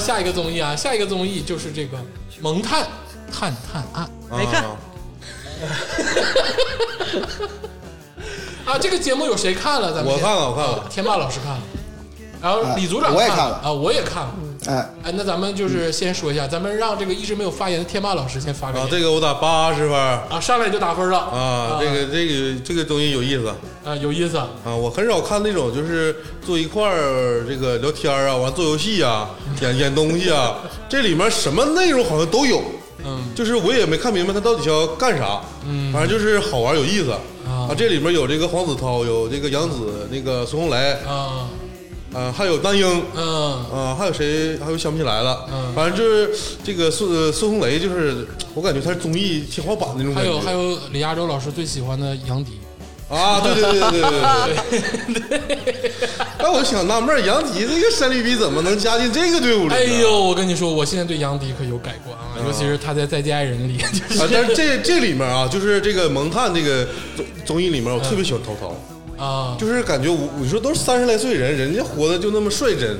下一个综艺啊，下一个综艺就是这个《萌探探探案。没看。啊啊，这个节目有谁看了？咱们我看了我看了。啊天霸老师看了，然后李组长我也看了。啊，我也看了。哎，哎，那咱们就是先说一下，咱们让这个一直没有发言的天霸老师先发个啊，这个我打八十分啊，啊，上来就打分了。啊这个这个这个东西有意思。啊有意思。啊，我很少看那种就是坐一块儿这个聊天啊，完做游戏啊，演演东西啊，这里面什么内容好像都有。嗯，就是我也没看明白他到底要干啥，嗯，反正就是好玩有意思。啊。这里面有这个黄子韬，有这个杨紫，那个孙红雷，啊啊，还有丹英，嗯啊，还有谁？还有想不起来了。嗯反正就是这个孙孙红雷，就是我感觉他是综艺天花板那种还感觉。有还有李亚洲老师最喜欢的杨迪，啊，对对对对对对对对。那 我就想纳闷，杨迪这个山驴逼怎么能加进这个队伍里呢？哎呦，我跟你说，我现在对杨迪可有改观啊，尤其是他在《再见爱人》里，就是啊，但是这这里面啊，就是这个蒙探这个综综艺里面，我特别喜欢涛涛。啊，就是感觉我你说都是三十来岁人，人家活的就那么率真，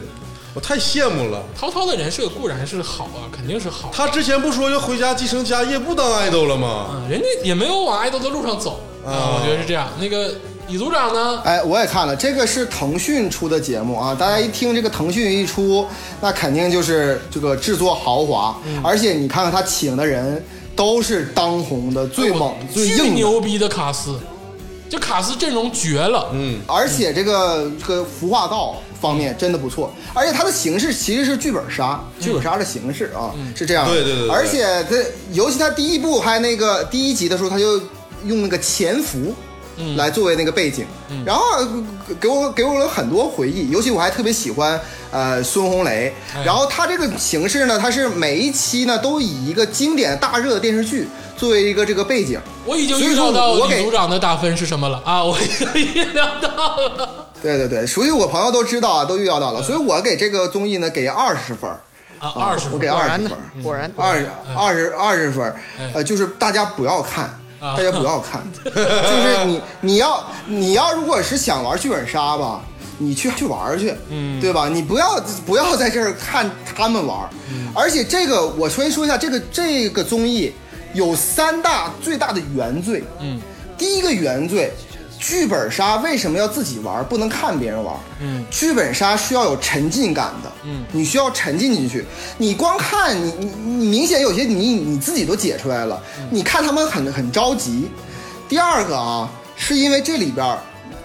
我太羡慕了。涛涛的人设固然是好啊，肯定是好，他之前不说要回家继承家业，不当爱豆了吗？嗯，人家也没有往爱豆的路上走啊，我觉得是这样。那个李组长呢？哎，我也看了，这个是腾讯出的节目啊。大家一听这个腾讯一出，那肯定就是这个制作豪华，而且你看看他请的人都是当红的、最猛、最硬，牛逼的卡斯，这卡斯阵容绝了，嗯，而且这个这个服化道方面真的不错，而且它的形式其实是剧本杀，剧本杀的形式啊、是这样的。对对对对而且它尤其它第一部还那个第一集的时候，它就用那个潜伏。来作为那个背景，然后呃给我给我了很多回忆，尤其我还特别喜欢呃孙红雷。然后他这个形式呢，他是每一期呢都以一个经典大热的电视剧作为一个这个背景。我已经所以说预料到我给李组长的打分是什么了。啊！我已经 预料到了。对对对，熟悉我朋友都知道啊，都预料到了，所以我给这个综艺呢给二十分儿。啊，二十我给分二十分果然二二十二十分呃，就是大家不要看，啊大家不要看，就是你 你要你要如果是想玩剧本杀吧，你去去玩去，嗯，对吧？你不要不要在这儿看他们玩。儿，而且这个我先说一下，这个这个综艺有三大最大的原罪，嗯，第一个原罪。剧本杀为什么要自己玩，不能看别人玩？嗯，剧本杀需要有沉浸感的，嗯，你需要沉浸进去。你光看，你你你明显有些你你自己都解出来了，你看他们很很着急。第二个啊，是因为这里边儿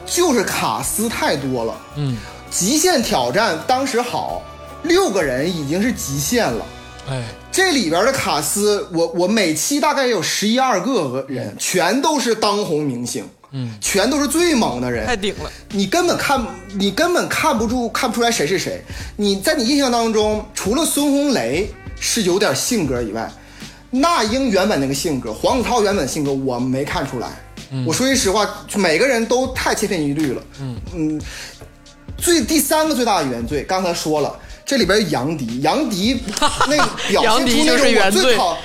就是卡司太多了，嗯，极限挑战当时好，六个人已经是极限了。哎，这里边的卡斯，我我每期大概有十一二个人，全都是当红明星，嗯，全都是最猛的人，太顶了。你根本看，你根本看不住，看不出来谁是谁。你在你印象当中，除了孙红雷是有点性格以外，那英原本那个性格，黄子韬原本性格，我没看出来。我说句实话，每个人都太千篇一律了。嗯最第三个最大的原罪，刚才说了，这里边杨迪，杨迪 那表现出那种我最讨，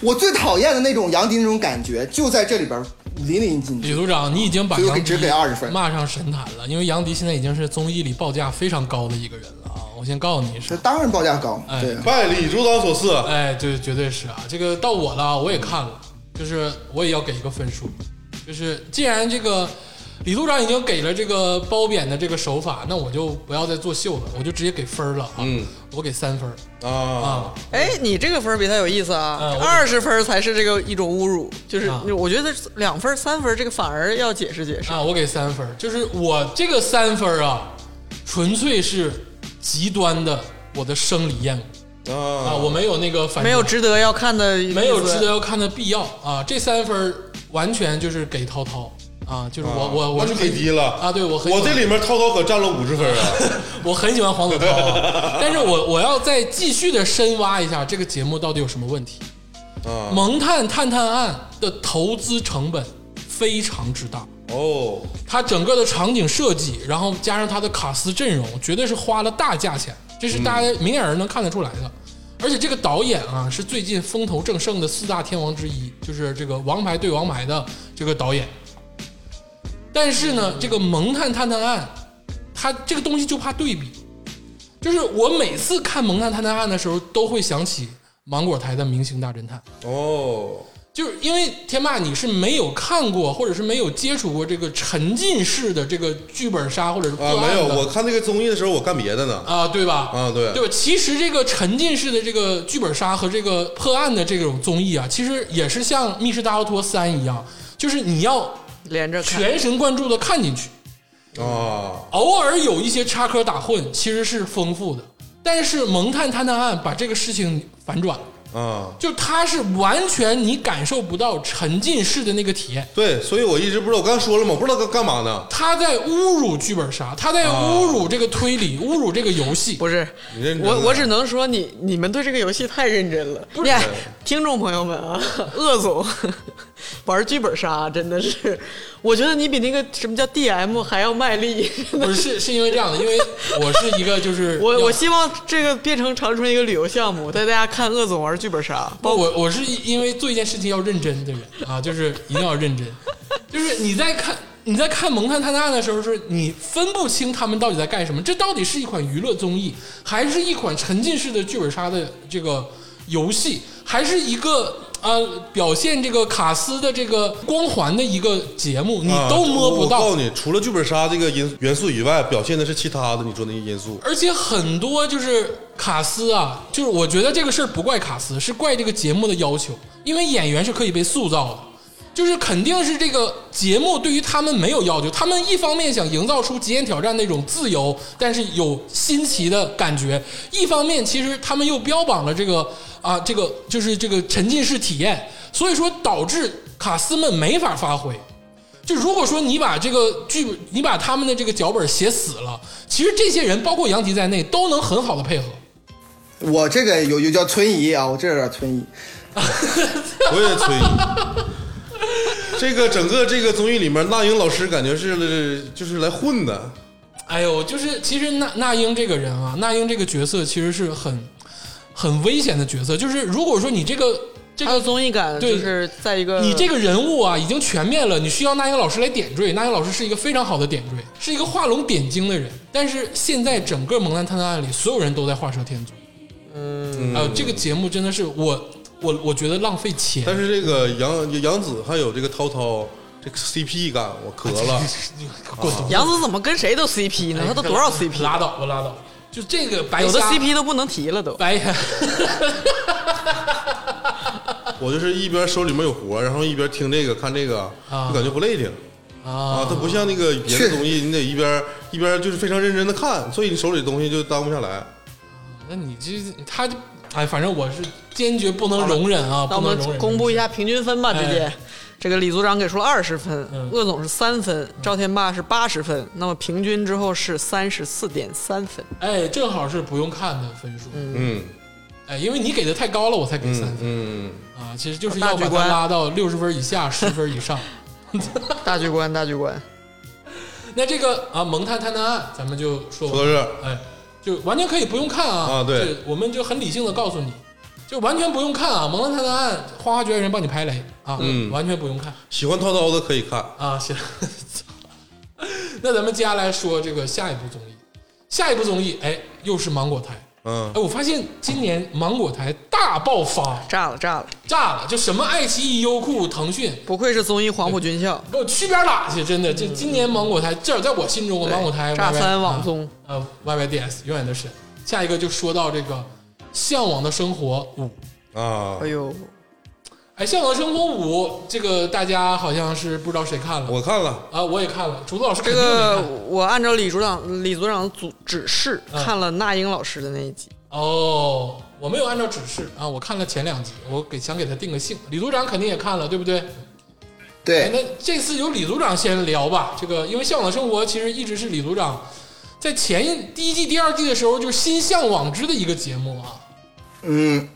我最讨厌的那种杨迪那种感觉，就在这里边淋漓尽致。李组长，你已经把杨迪所以我给只给20分骂上神坛了，因为杨迪现在已经是综艺里报价非常高的一个人了啊！我先告诉你是，这当然报价高，哎对。拜李组长所赐，哎，对，绝对是啊！这个到我了，我也看了，就是我也要给一个分数，就是既然这个李组长已经给了这个褒贬的这个手法，那我就不要再作秀了，我就直接给分了啊！嗯我给三分儿啊，啊！哎，你这个分比他有意思啊二十分才是这个一种侮辱，就是啊我觉得两分儿、三分这个反而要解释解释。啊，我给三分，就是我这个三分啊，纯粹是极端的我的生理厌恶啊，啊，我没有那个反没有值得要看的，没有值得要看的必要啊！这三分完全就是给涛涛啊，就是我、我我那就给低了啊！对我很我这里面涛涛可占了五十分啊，我很喜欢黄子韬啊，但是我我要再继续的深挖一下这个节目到底有什么问题。啊，萌探探探案的投资成本非常之大，哦，它整个的场景设计，然后加上它的卡斯阵容，绝对是花了大价钱，这是大家明眼人能看得出来的。而且这个导演啊，是最近风头正盛的四大天王之一，就是这个《王牌对王牌》的这个导演。但是呢，这个《萌探探探案》，它这个东西就怕对比。就是我每次看《蒙探探探案》的时候，都会想起芒果台的《明星大侦探》。哦，就是因为天霸你是没有看过，或者是没有接触过这个沉浸式的这个剧本杀或者是破啊，案没有，的我看那个综艺的时候，我干别的呢。啊，对吧？啊，对，对吧？其实这个沉浸式的这个剧本杀和这个破案的这种综艺啊，其实也是像《密室大逃脱三》一样，就是你要连着看。全神贯注的看进去，啊，偶尔有一些插科打诨，其实是丰富的。但是《萌探探探案》把这个事情反转了，啊，就它是完全你感受不到沉浸式的那个体验。对，所以我一直不知道，我刚说了嘛，我不知道干干嘛呢。他在侮辱剧本杀，他在侮辱这个推理，侮辱这个游戏。不是我我只能说你你们对这个游戏太认真了。不是，听众朋友们啊，鄂总 玩剧本杀真的是，我觉得你比那个什么叫 DM 还要卖力。不是是 是因为这样的，因为我是一个就是 我我希望这个变成长春一个旅游项目，带大家看鄂总玩剧本杀。不，我我是因为做一件事情要认真的人啊，就是一定要认真。就是你在看你在看《萌探探探案》的时候，是你分不清他们到底在干什么，这到底是一款娱乐综艺，还是一款沉浸式的剧本杀的这个游戏，还是一个呃表现这个卡斯的这个光环的一个节目，你啊都摸不到我告。诉你，除了剧本杀这个因元素以外，表现的是其他的你说那些因素。而且很多就是卡斯啊，就是我觉得这个事儿不怪卡斯，是怪这个节目的要求，因为演员是可以被塑造的，就是肯定是这个节目对于他们没有要求，他们一方面想营造出极限挑战那种自由但是有新奇的感觉，一方面其实他们又标榜了这个啊这个就是这个沉浸式体验，所以说导致卡斯们没法发挥。就如果说你把这个剧本，你把他们的这个脚本写死了，其实这些人，包括杨迪在内，都能很好的配合。我这个有有叫存疑啊，我这有点存疑。我也催你。这个整个这个综艺里面，那英老师感觉是就是来混的。哎呦，就是其实那那英这个人啊，那英这个角色其实是很很危险的角色。就是如果说你这个这个综艺感，对就是在一个你这个人物啊已经全面了，你需要那英老师来点缀。那英老师是一个非常好的点缀，是一个画龙点睛的人。但是现在整个《萌男探探案》里，所有人都在画蛇添足。嗯，哎呦，这个节目真的是我我我觉得浪费钱。但是这个杨杨紫还有这个涛涛，这个 CP 感我磕了。杨紫怎么跟谁都 CP 呢？他都多少 CP？拉倒吧，拉倒。就这个白有的 CP 都不能提了都。白，我就是一边手里面有活，然后一边听这个看这个，啊就感觉不累挺啊啊。它不像那个别的东西，你得一边一边就是非常认真的看，所以你手里的东西就耽误不下来。那你这他就哎，反正我是坚决不能容忍啊！那我不能容忍们公布一下平均分吧，直接哎。这个李组长给出了二十分嗯，鄂总是三分，赵天霸是八十分，那么平均之后是三十四点三分。哎，正好是不用看的分数。嗯哎，因为你给的太高了，我才给三嗯分、嗯，啊。其实就是要把它大局观拉到六十分以下，十分以上。大局观，大局观。那这个啊，蒙探探探案，咱们就说说到这儿，哎，就完全可以不用看啊。啊对我们就很理性的告诉你，就完全不用看啊。蒙探探探案，花花绝缘人帮你排雷啊，嗯完全不用看喜欢涛涛的可以看。啊。行，那咱们接下来说这个下一部综艺，下一部综艺，哎，又是芒果台。嗯哎，我发现今年芒果台大爆发，炸了，炸了！炸了！就什么爱奇艺、优酷、腾讯，不愧是综艺黄埔军校，给我去边儿打去！真的，这今年芒果台，至少在我心中，对芒果台炸翻网综。呃，YYDS 永远的神。下一个就说到这个《向往的生活五》。啊哎，呦，哎，《向往的生活五》这个大家好像是不知道谁看了我看了，啊，我也看了，竹子老师这肯定没个看。我按照李组长李组长的组指示嗯看了那英老师的那一集。哦，我没有按照指示啊，我看了前两集，我给想给他定个性。李组长肯定也看了，对不对？哎，对，那这次由李组长先聊吧。这个，因为《向往的生活》其实一直是李组长在前一第一季、第二季的时候就是心向往之的一个节目啊。嗯，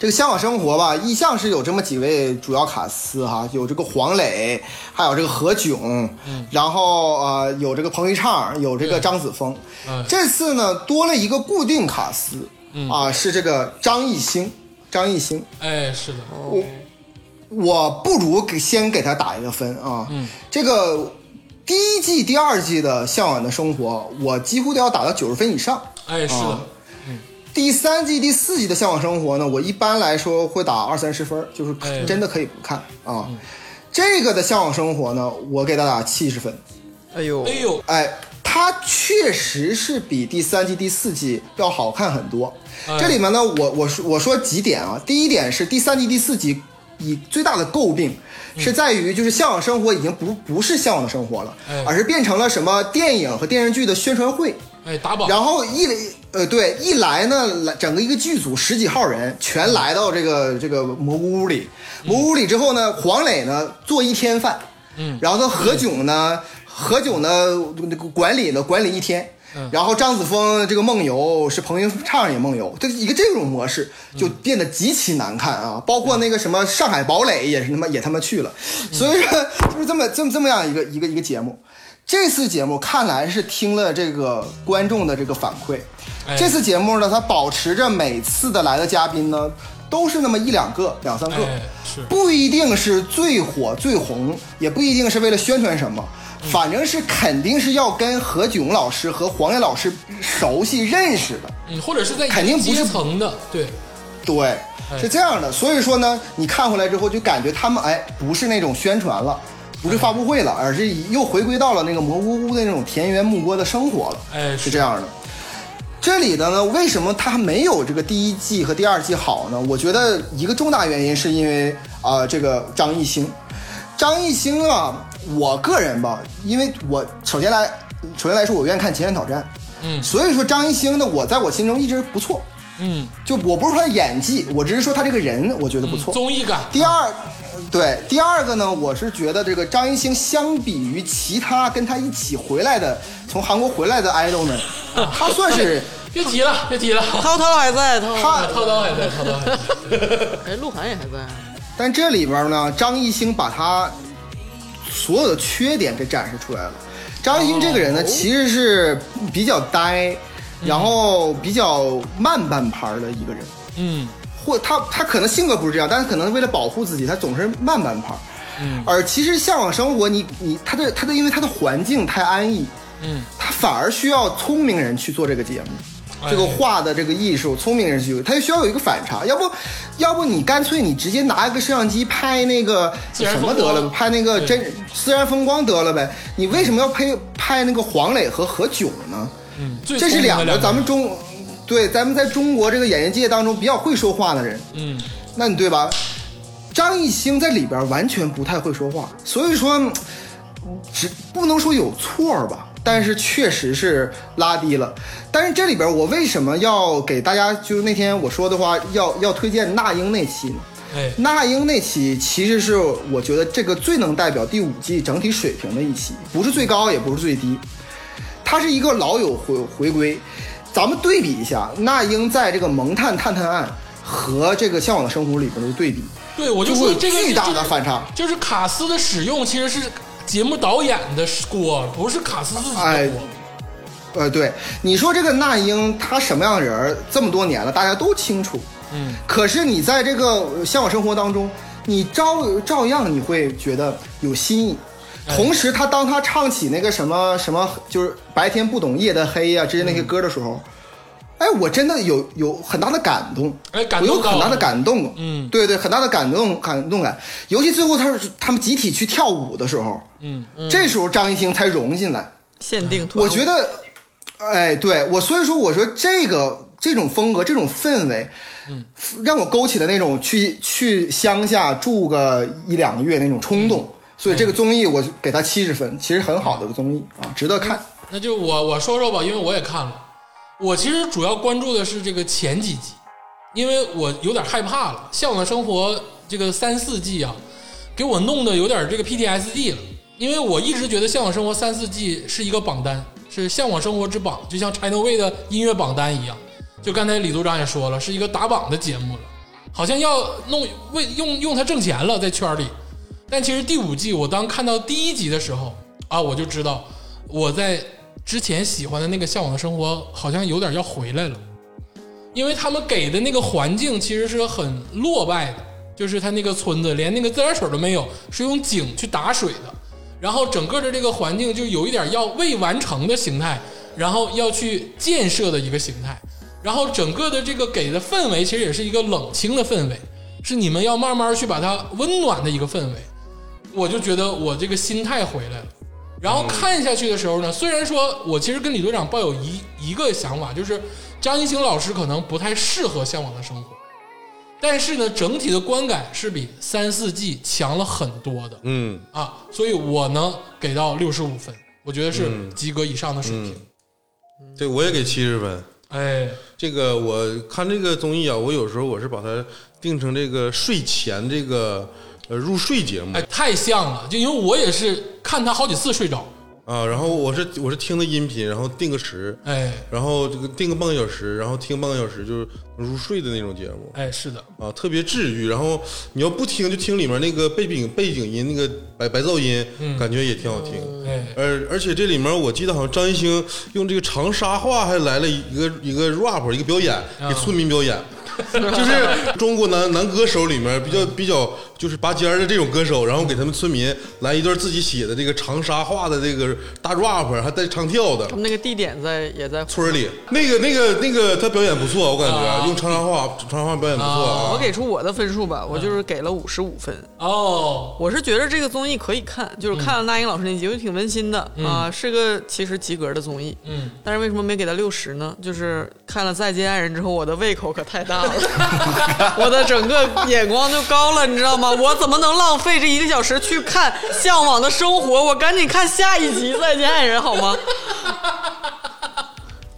这个《向往生活》吧，一向是有这么几位主要卡司哈，有这个黄磊，还有这个何炅，然后呃有这个彭昱畅，有这个张子枫。嗯这次呢多了一个固定卡司，啊是这个张艺兴，张艺兴。哎，是的，我我不如给先给他打一个分啊。嗯，这个第一季、第二季的《向往的生活》，我几乎都要打到九十分以上。哎，是的啊，第三季、第四季的《向往生活》呢，我一般来说会打二三十分儿，就是哎真的可以不看啊。这个的《向往生活》呢，我给他打七十分。哎呦哎，呦，哎，它确实是比第三季、第四季要好看很多。哎这里面呢，我我说我说几点啊？第一点是第三季、第四季以最大的诟病是在于，就是《向往生活》已经不不是《向往的生活》了，哎而是变成了什么电影和电视剧的宣传会。哎，打榜，然后一来，呃，对，一来呢，来整个一个剧组十几号人全来到这个这个蘑菇屋里，蘑菇屋里之后呢，黄磊呢做一天饭，嗯然后呢何炅呢，何炅呢那个管理呢管理一天。嗯然后张子枫这个梦游是彭昱畅也梦游，这一个这种模式就变得极其难看啊！包括那个什么上海堡垒也是他妈也他妈去了，所以说就是这么这么这么样一个一个一个节目。这次节目看来是听了这个观众的这个反馈，哎。这次节目呢，它保持着每次的来的嘉宾呢都是那么一两个、两三个，不一定是最火最红，也不一定是为了宣传什么，反正是肯定是要跟何炅老师和黄磊老师熟悉认识的。嗯，或者是在肯定不是阶层的，对，对，哎。是这样的。所以说呢，你看回来之后就感觉他们哎，不是那种宣传了，不是发布会了，而是又回归到了那个蘑菇屋的那种田园牧歌的生活了。哎，是这样的。这里的呢，为什么它没有这个第一季和第二季好呢？我觉得一个重大原因是因为啊、这个张艺兴，张艺兴啊，我个人吧，因为我首先来，首先来说，我愿意看《极限挑战》，嗯所以说张艺兴呢，我在我心中一直不错。嗯，就我不是说他演技，我只是说他这个人，我觉得不错。综艺感，第二，对第二个呢，我是觉得这个张艺兴相比于其他跟他一起回来的从韩国回来的 idol 们，他算是 别提了，别提了，涛涛还在，涛涛，涛涛还在，涛涛还在，哎，鹿晗也还在，但这里边呢，张艺兴把他所有的缺点给展示出来了。张艺兴这个人呢，哦其实是比较呆，然后比较慢半拍的一个人。嗯或他他可能性格不是这样，但是可能为了保护自己，他总是慢半拍而其实向往生活，你你他的他的因为他的环境太安逸，嗯，他反而需要聪明人去做这个节目。哎。这个画的这个艺术，聪明人去，他就需要有一个反差，要不，要不你干脆你直接拿一个摄像机拍那个什么得了，拍那个真自然风光得了呗，你为什么要拍拍那个黄磊和何炅呢？嗯，这是两个咱们人。中，对咱们在中国这个演艺界当中比较会说话的人，嗯那你对吧？张艺兴在里边完全不太会说话，所以说，嗯只不能说有错吧，但是确实是拉低了。但是这里边我为什么要给大家，就是那天我说的话，要要推荐那英那期呢？哎那英那期其实是我觉得这个最能代表第五季整体水平的一期，不是最高，也不是最低，它是一个老友回回归。咱们对比一下，那英在这个《萌探探探案》和这个《向往的生活》里边的对比，对，我就就会这个巨大的反差。就是卡斯的使用其实是节目导演的锅，不是卡斯自己哎的锅。呃，对，你说这个那英她什么样的人，这么多年了，大家都清楚。嗯，可是你在这个呃向往生活当中，你照照样你会觉得有新意。哎。同时，他当他唱起那个什么什么，就是白天不懂夜的黑呀、这些那些歌的时候，哎，我真的有有很大的感动，哎感我有很大的感动，嗯。对对，很大的感动感动感。尤其最后他是他们集体去跳舞的时候，嗯，嗯。这时候张艺兴才融进来。限定，我觉得，哎，对我，所以说我说这个这种风格、这种氛围，嗯，让我勾起了那种去去乡下住个一两个月那种冲动。所以这个综艺我给他七十分，其实很好的综艺啊，值得看。那就我我说说吧，因为我也看了。我其实主要关注的是这个前几集，因为我有点害怕了。《向往的生活》这个三四季啊，给我弄得有点这个 PTSD 了。因为我一直觉得《向往生活》三四季是一个榜单，是《向往生活之榜》，就像 China Way 的音乐榜单一样。就刚才李组长也说了，是一个打榜的节目了，好像要弄为用用它挣钱了，在圈里。但其实第五季，我当看到第一集的时候啊，我就知道我在之前喜欢的那个《向往的生活》好像有点要回来了，因为他们给的那个环境其实是很落败的，就是他那个村子连那个自来水都没有，是用井去打水的，然后整个的这个环境就有一点要未完成的形态，然后要去建设的一个形态。然后整个的这个给的氛围其实也是一个冷清的氛围，是你们要慢慢去把它温暖的一个氛围。我就觉得我这个心态回来了。然后看下去的时候呢，虽然说我其实跟李队长抱有一一个想法，就是张艺兴老师可能不太适合《向往的生活》，但是呢，整体的观感是比三四季强了很多的嗯，啊，所以我能给到六十五分，我觉得是及格以上的水平。对我也给七十分。哎，这个我看这个综艺啊，我有时候我是把它定成这个睡前这个呃入睡节目。哎，太像了，就因为我也是看他好几次睡着，啊，然后我是我是听的音频，然后定个时，哎。然后这个定个半个小时，然后听半个小时就是入睡的那种节目。哎，是的，啊，特别治愈。然后你要不听就听里面那个背景背景音那个白白噪音，感觉也挺好听。哎，而而且这里面我记得好像张艺兴用这个长沙话还来了一个一个 rap 一个表演，给村民表演，就是中国男男歌手里面比较比较就是拔尖儿的这种歌手，然后给他们村民来一段自己写的这个长沙话的这个大 rap，还带唱跳的他。们那个地点在也在村里那个那个那个他表演不错，我感觉、啊用长沙话长沙话表演不错我啊。给出我的分数吧，我就是给了五十五分。哦，我是觉得这个综艺可以看，就是看了那英老师那集，就挺温馨的、啊，是个其实及格的综艺。嗯，但是为什么没给他六十呢？就是看了《再见爱人》之后，我的胃口可太大了，我的整个眼光就高了，你知道吗？我怎么能浪费这一个小时去看《向往的生活》？我赶紧看下一集《再见爱人》好吗？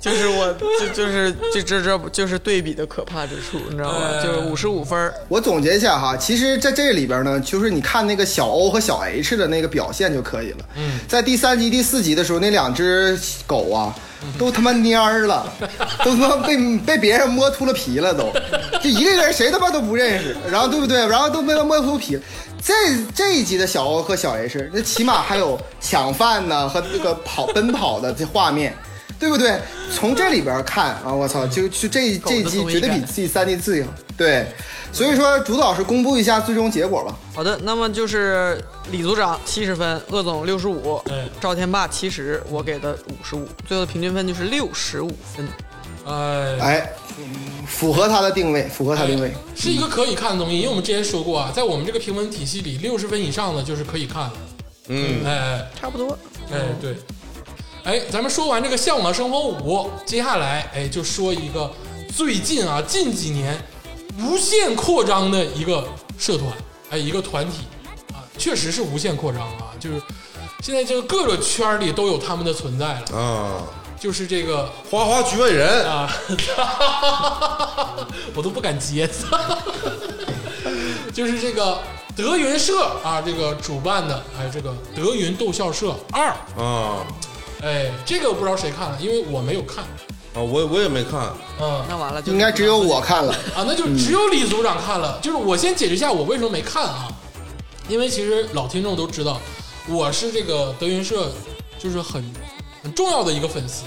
就是我，就就是这这这就是对比的可怕之处，你知道吗？哎就是五十五分儿我总结一下哈，其实在这里边呢，就是你看那个小 O 和小 H 的那个表现就可以了。嗯，在第三集、第四集的时候，那两只狗啊，都他妈蔫儿了，都他妈被 被别人摸秃了皮了都，就一个人谁他妈都不认识，然后对不对？然后都被他摸秃皮。这这一集的小欧和小 H，那起码还有抢饭呢和那个跑奔跑的这画面。对不对？从这里边看啊，我操，就就这这一集绝对比感第三季最好。对，所以说主导是公布一下最终结果吧。好的，那么就是李组长七十分，鄂总六十五哎，赵天霸七十，我给的五十五，最后的平均分就是六十五分。哎，哎，符合他的定位，符合他定位。是一个可以看的东西，因为我们之前说过啊，在我们这个评分体系里，六十分以上的就是可以看的。嗯，哎差不多。哎对，哎，咱们说完这个《向往的生活五》，接下来哎就说一个最近啊近几年无限扩张的一个社团，哎一个团体啊，确实是无限扩张啊，就是现在这个各个圈里都有他们的存在了，啊，就是这个花花局外人，啊，我都不敢接，就是这个德云社啊，这个主办的，哎，这个德云逗笑社二，啊哎，这个我不知道谁看了，因为我没有看，啊，我我也没看，嗯那完了就应该只有我看了。啊，那就只有李组长看了。就是我先解释一下我为什么没看啊，因为其实老听众都知道，我是这个德云社就是很很重要的一个粉丝，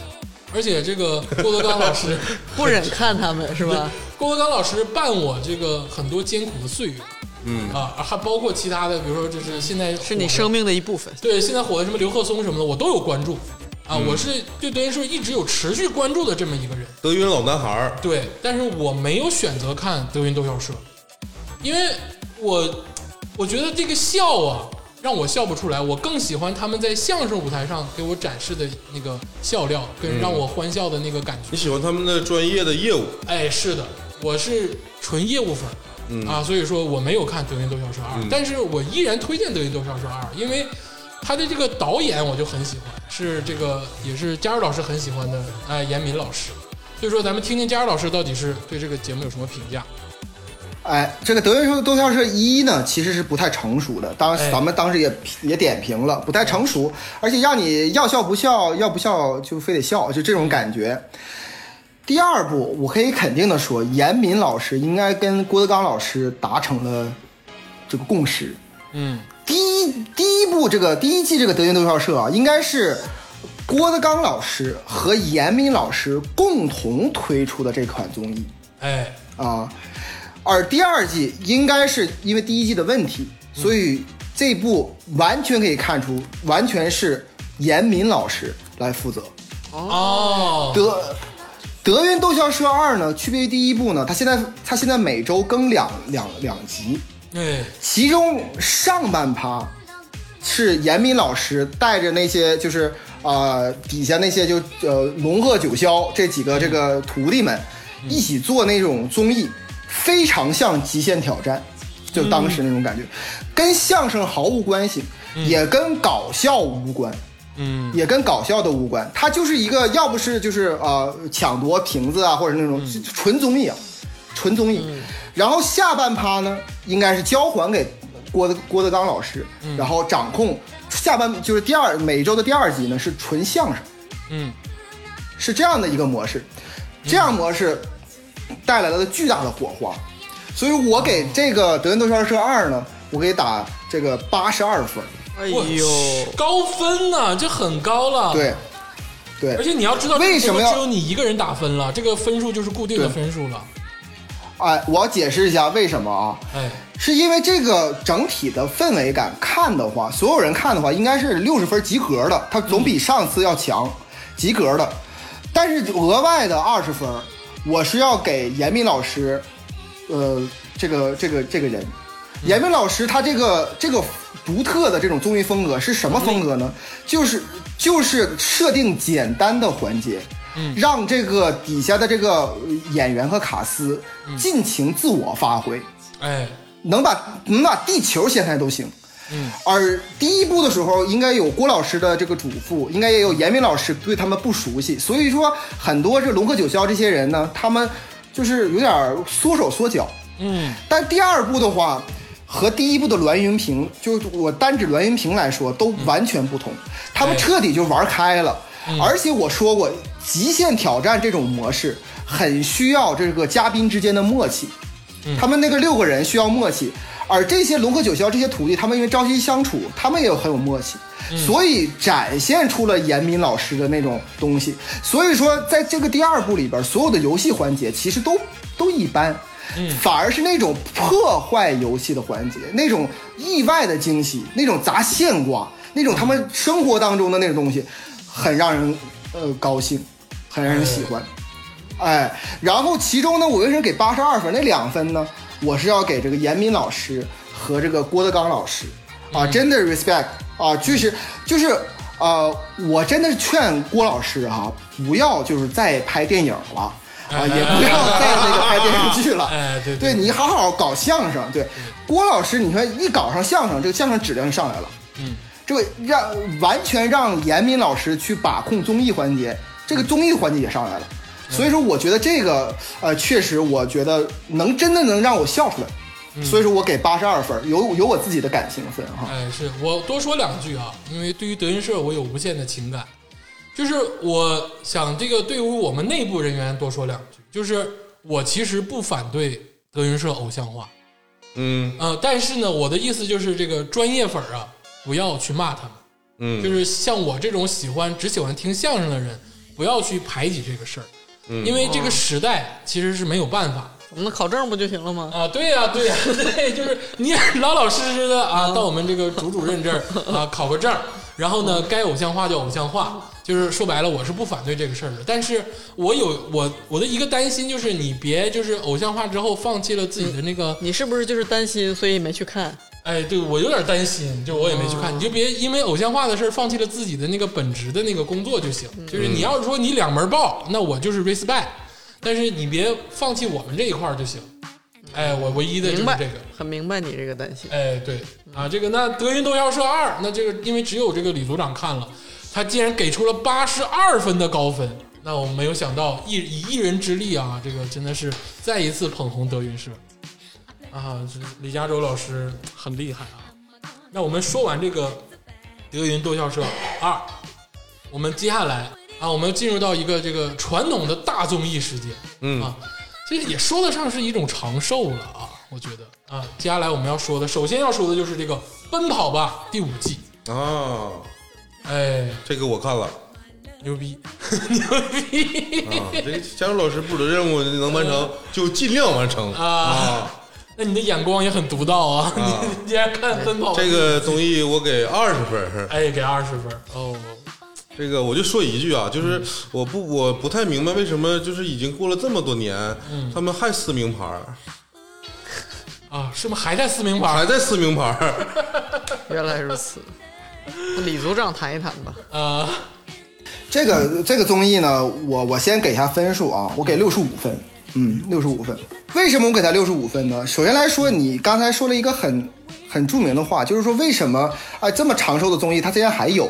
而且这个郭德纲老师。不忍看他们是吧？郭德纲老师伴我这个很多艰苦的岁月，嗯啊，还包括其他的，比如说就是现在是你生命的一部分。对现在火的什么刘鹤松什么的，我都有关注啊，我是对德云社一直有持续关注的这么一个人，德云老男孩儿，对，但是我没有选择看德云逗笑社，因为我我觉得这个笑啊让我笑不出来，我更喜欢他们在相声舞台上给我展示的那个笑料跟让我欢笑的那个感觉。你喜欢他们的专业的业务，哎，是的，我是纯业务粉啊，所以说我没有看《德云逗笑社二》嗯。但是我依然推荐《德云逗笑社二》，因为他的这个导演我就很喜欢，是这个也是佳茹老师很喜欢的，哎，严敏老师。所以说，咱们听听佳茹老师到底是对这个节目有什么评价？哎，这个德云社逗笑社一呢，其实是不太成熟的。当哎咱们当时也也点评了，不太成熟，而且让你要笑不笑，要不笑就非得笑，就这种感觉。第二部，我可以肯定的说，严敏老师应该跟郭德纲老师达成了这个共识。嗯，第一第一部这个第一季这个德云逗笑社啊，应该是郭德纲老师和严敏老师共同推出的这款综艺。哎，啊，而第二季应该是因为第一季的问题，所以这部完全可以看出，完全是严敏老师来负责。哦，德德云逗笑社二呢，区别于第一部呢，它现在它现在每周更两两两集，哎，其中上半趴是严敏老师带着那些就是呃底下那些就呃龙鹤九霄这几个这个徒弟们一起做那种综艺，非常像《极限挑战》，就当时那种感觉，跟相声毫无关系，也跟搞笑无关。嗯，也跟搞笑都无关，它就是一个要不是就是呃抢夺瓶子啊，或者那种就纯综艺啊，纯综艺。然后下半趴呢，应该是交还给郭德郭德纲老师，然后掌控下半就是第二每周的第二集呢是纯相声，嗯，是这样的一个模式，这样模式带来了巨大的火花，所以我给这个德云斗笑社二呢，我给打这个八十二分，哎我呦，高分呢，这很高了。，对，对。而，且你要知道，为什么要只有你一个人打分了？这个分数就是固定的分数了。哎，我要解释一下为什么啊？哎，是因为这个整体的氛围感，看的话，所有人看的话，应该是六十分及格的，它总比上次要强，及格的。但是额外的二十分，我是要给严敏老师，呃，这个这个这个人，严敏老师他这个这个独特的这种综艺风格是什么风格呢？就是就是设定简单的环节，让这个底下的这个呃演员和卡司尽情自我发挥。哎，能把能把地球掀开都行。嗯，而第一部的时候，应该有郭老师的这个嘱咐，应该也有严明老师对他们不熟悉，所以说很多这龙鹤九霄这些人呢，他们就是有点缩手缩脚。嗯，但第二部的话，和第一部的栾云平，就我单指栾云平来说，都完全不同。他们彻底就玩开了。而且我说过，极限挑战这种模式很需要这个嘉宾之间的默契。他们那个六个人需要默契，而这些龙和九霄这些徒弟，他们因为朝夕相处，他们也有很有默契，所以展现出了严敏老师的那种东西。所以说，在这个第二部里边，所有的游戏环节其实都都一般，反而是那种破坏游戏的环节，那种意外的惊喜，那种砸线挂，那种他们生活当中的那种东西，很让人呃高兴，很让人喜欢。哎，然后其中呢，我为什么给八十二分？那两分呢，我是要给这个严敏老师和这个郭德纲老师啊，真的 respect 啊，就是就是呃，我真的是劝郭老师哈、不要就是再拍电影了啊，也不要再那个拍电视剧了。哎，对对你好好搞相声，对郭老师，你说一搞上相声，这个相声质量就上来了。嗯，这个让完全让严敏老师去把控综艺环节，这个综艺环节也上来了。所以说，我觉得这个呃，确实，我觉得能真的能让我笑出来。所以说我给八十二分，有有我自己的感情分哈。哎，是我多说两句啊，因为对于德云社我有无限的情感，就是我想这个对于我们内部人员多说两句，就是我其实不反对德云社偶像化，嗯呃，但是呢，我的意思就是这个专业粉儿啊，不要去骂他们，嗯，就是像我这种喜欢只喜欢听相声的人，不要去排挤这个事儿，因为这个时代其实是没有办法。我们考证不就行了吗？啊，对呀、对呀、对，就是你也老老实实的啊，到我们这个主主任这儿啊 考个证，然后呢，该偶像化就偶像化，就是说白了，我是不反对这个事儿的。但是我有我我的一个担心就是，你别就是偶像化之后放弃了自己的那个，你是不是就是担心，所以没去看？哎，对我有点担心，就我也没去看，你就别因为偶像化的事儿放弃了自己的那个本职的那个工作就行。就是你要是说你两门报，那我就是 respect，但是你别放弃我们这一块儿就行。哎，我唯一的就是这个。，很明白你这个担心。哎，对啊，这个那德云斗笑社二，那这个因为只有这个李组长看了，他竟然给出了八十二分的高分，那我没有想到一以一人之力啊，这个真的是再一次捧红德云社啊，这李嘉洲老师很厉害啊。那我们说完这个德云逗笑社二，我们接下来啊，我们进入到一个这个传统的大综艺时间，嗯啊，这也说得上是一种长寿了啊，我觉得啊，接下来我们要说的，首先要说的就是这个《奔跑吧》第五季，啊，哎，这个我看了牛逼，牛逼啊，这个加州老师布置的任务能完成就尽量完成啊！那你的眼光也很独到啊，啊你竟然看《奔跑吧》这个综艺我给二十分儿，哎，给二十分哦。这个我就说一句啊，就是我不我不太明白为什么就是已经过了这么多年，他们还撕名牌儿，啊，是不是还在撕名牌？还在撕名牌儿。原来如此。李组长谈一谈吧。啊，这个这个综艺呢，我我先给下分数啊，我给六十五分，嗯，六十五分。为什么我给他六十五分呢？首先来说，你刚才说了一个很很著名的话，就是说为什么啊、这么长寿的综艺它竟然还有？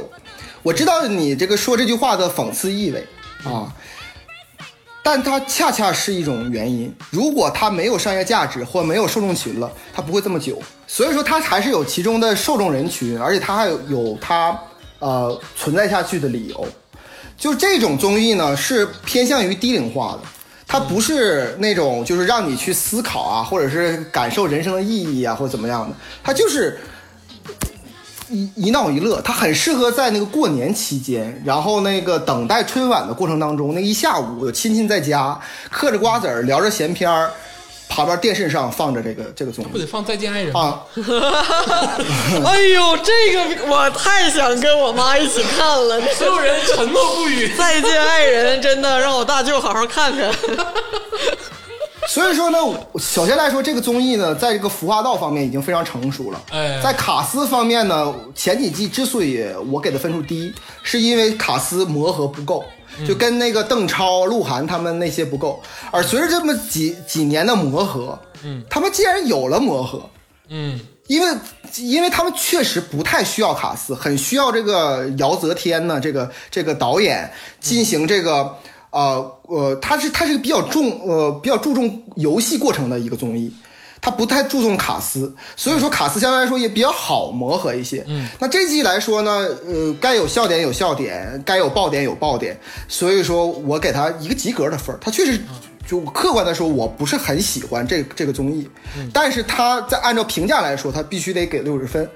我知道你这个说这句话的讽刺意味啊，但它恰恰是一种原因。如果它没有商业价值或没有受众群了，它不会这么久。所以说它还是有其中的受众人群，而且它还有有它呃存在下去的理由。就这种综艺呢，是偏向于低龄化的，它不是那种就是让你去思考啊，或者是感受人生的意义啊，或者怎么样的，它就是一一闹一乐，它很适合在那个过年期间，然后那个等待春晚的过程当中，那一下午有亲戚在家嗑着瓜子儿聊着闲篇儿，旁边电视上放着这个这个综艺不得放《再见爱人》吗？啊，哎呦，这个我太想跟我妈一起看了。所有人沉默不语。再见爱人，真的让我大舅好好看看。所以说呢，首先来说，这个综艺呢，在这个服化道方面已经非常成熟了。哎在卡斯方面呢，前几季之所以我给的分数低，是因为卡斯磨合不够，就跟那个邓超、鹿晗他们那些不够。而随着这么几几年的磨合，嗯，他们既然有了磨合，嗯，因为因为他们确实不太需要卡斯，很需要这个姚泽天呢，这个这个导演进行这个呃呃，他是他是个比较重呃比较注重游戏过程的一个综艺。他不太注重卡斯，所以说卡斯相对来说也比较好磨合一些。嗯，那这季来说呢，呃，该有笑点有笑点，该有爆点有爆点，所以说我给他一个及格的分儿。他确实，就客观的说，我不是很喜欢这这个综艺，但是他在按照评价来说，他必须得给六十分。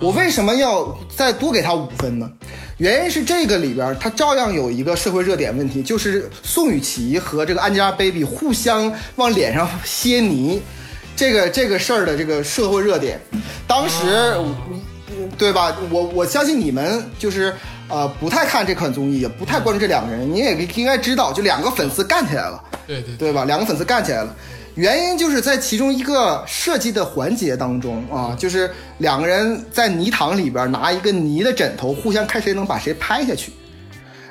我为什么要再多给他五分呢？原因是这个里边儿它照样有一个社会热点问题，就是宋雨琦和这个 Angelababy 互相往脸上歇泥。这个这个事儿的这个社会热点，当时、嗯对吧？我我相信你们就是呃不太看这款综艺，也不太关注这两个人，你也应该知道，就两个粉丝干起来了，对对对吧？两个粉丝干起来了，原因就是在其中一个设计的环节当中啊，就是两个人在泥塘里边拿一个泥的枕头，互相看谁能把谁拍下去。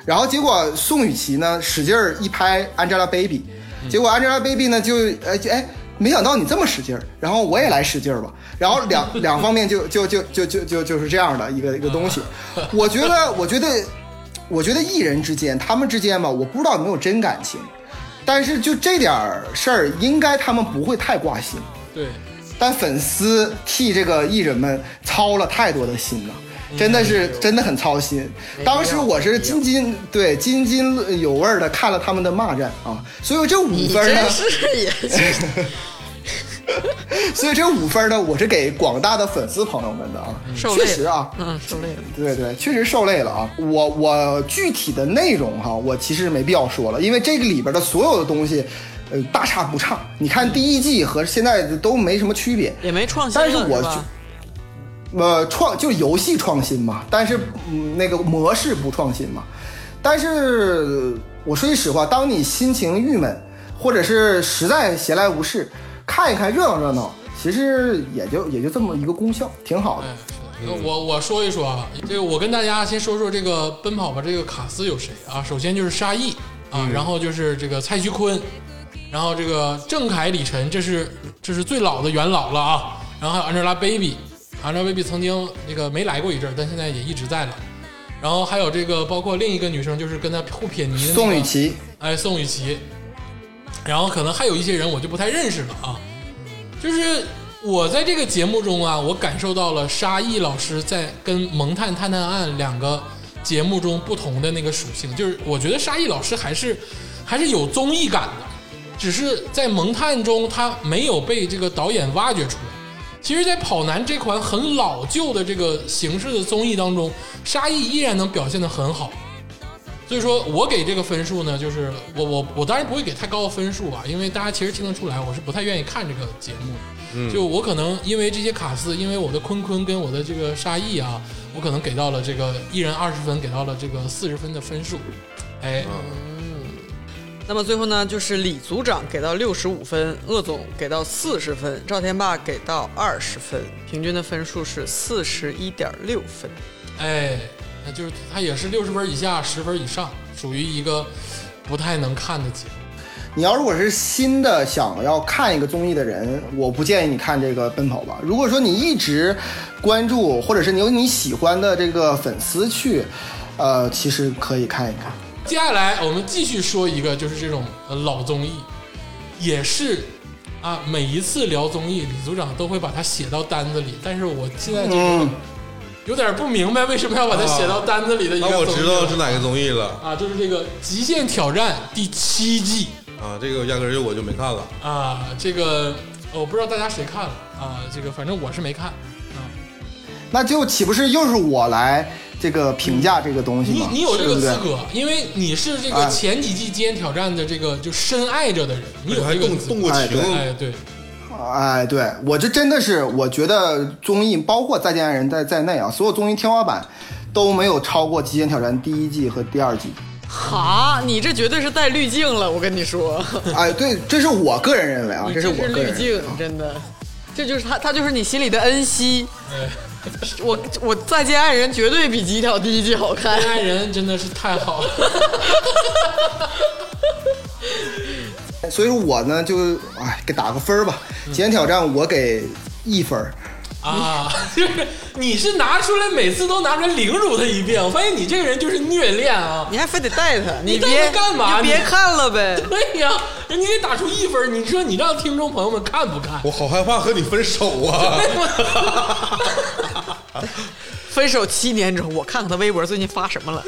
然后结果宋雨琦呢使劲儿一拍 Angelababy，结果 Angelababy 呢就呃就哎没想到你这么使劲儿，然后我也来使劲儿吧，然后两 两方面就就就就就就就是这样的一个一个东西。我觉得我觉得我觉得艺人之间他们之间吧，我不知道有没有真感情，但是就这点儿事儿，应该他们不会太挂心。对，但粉丝替这个艺人们操了太多的心了，真的是真的很操心。当时我是津津对津津有味儿的看了他们的骂战啊，所以这五你分呢，是也 所以这五分呢，我是给广大的粉丝朋友们的啊，受累确实啊，嗯，受累了。对对，确实受累了啊！我我具体的内容哈，我其实没必要说了，因为这个里边的所有的东西，呃，大差不差。你看第一季和现在都没什么区别，也没创新，但是我就呃创就游戏创新嘛，但是嗯那个模式不创新嘛。但是我说句实话，当你心情郁闷，或者是实在闲来无事，看一看热闹热闹，其实也就也就这么一个功效，挺好的。我我说一说啊，这个我跟大家先说说这个奔跑吧这个卡斯有谁啊？首先就是沙溢啊，然后就是这个蔡徐坤，然后这个郑恺、李晨，这是这是最老的元老了啊。然后还有 Angelababy，Angelababy 曾经那个没来过一阵儿，但现在也一直在了。然后还有这个包括另一个女生，就是跟她互撇泥的、那个、宋雨琦，哎，宋雨琦，然后可能还有一些人我就不太认识了啊。就是我在这个节目中啊，我感受到了沙溢老师在跟《萌探探探案》两个节目中不同的那个属性。就是我觉得沙溢老师还是还是有综艺感的，只是在《萌探》中他没有被这个导演挖掘出来。其实，在《跑男》这款很老旧的这个形式的综艺当中，沙溢依然能表现的很好。所以说我给这个分数呢，就是我我我当然不会给太高的分数啊，因为大家其实听得出来，我是不太愿意看这个节目的。就我可能因为这些卡司，因为我的坤坤跟我的这个沙溢啊，我可能给到了这个一人二十分，给到了这个四十分的分数。哎，那么最后呢，就是李组长给到六十五分，鄂总给到四十分，赵天霸给到二十分，平均的分数是四十一点六分。哎，那就是他也是六十分以下，十分以上，属于一个不太能看的节目。你要如果是新的想要看一个综艺的人，我不建议你看这个《奔跑吧》。如果说你一直关注，或者是你有你喜欢的这个粉丝去，呃，其实可以看一看。接下来我们继续说一个，就是这种呃老综艺，也是啊，每一次聊综艺，李组长都会把它写到单子里，但是我现在就嗯，有点不明白为什么要把它写到单子里的一个综艺那我知道是哪个综艺了。啊，就是这个《极限挑战》第七季。啊，这个压根儿就我就没看了。啊，这个我不知道大家谁看了啊，这个反正我是没看。啊，那就岂不是又是我来这个评价这个东西吗？你你有这个资格，因为你是这个哎。前几季《极限挑战》的这个就深爱着的人，你有还这个动动过哎情，哎，对，哎，对。我这真的是，我觉得综艺包括《再见爱人》在在内啊，所有综艺天花板都没有超过《极限挑战》第一季和第二季。哈，你这绝对是带滤镜了，我跟你说，哎，对，这是我个人认为啊，这是你这是滤我个人认为镜，真的，这就是他，他就是你心里的恩熙。哎，我我再见爱人绝对比极挑第一季好看。爱人真的是太好了，所以说我呢就哎给打个分儿吧，《极限挑战》我给一分儿。啊，就是你是拿出来，每次都拿出来凌辱他一遍。我发现你这个人就是虐恋啊！你还非得带他，你带别他干嘛你别看了呗。对呀，人家给打出一分，你说你让听众朋友们看不看？我好害怕和你分手啊！分手七年之后，我看看他微博最近发什么了。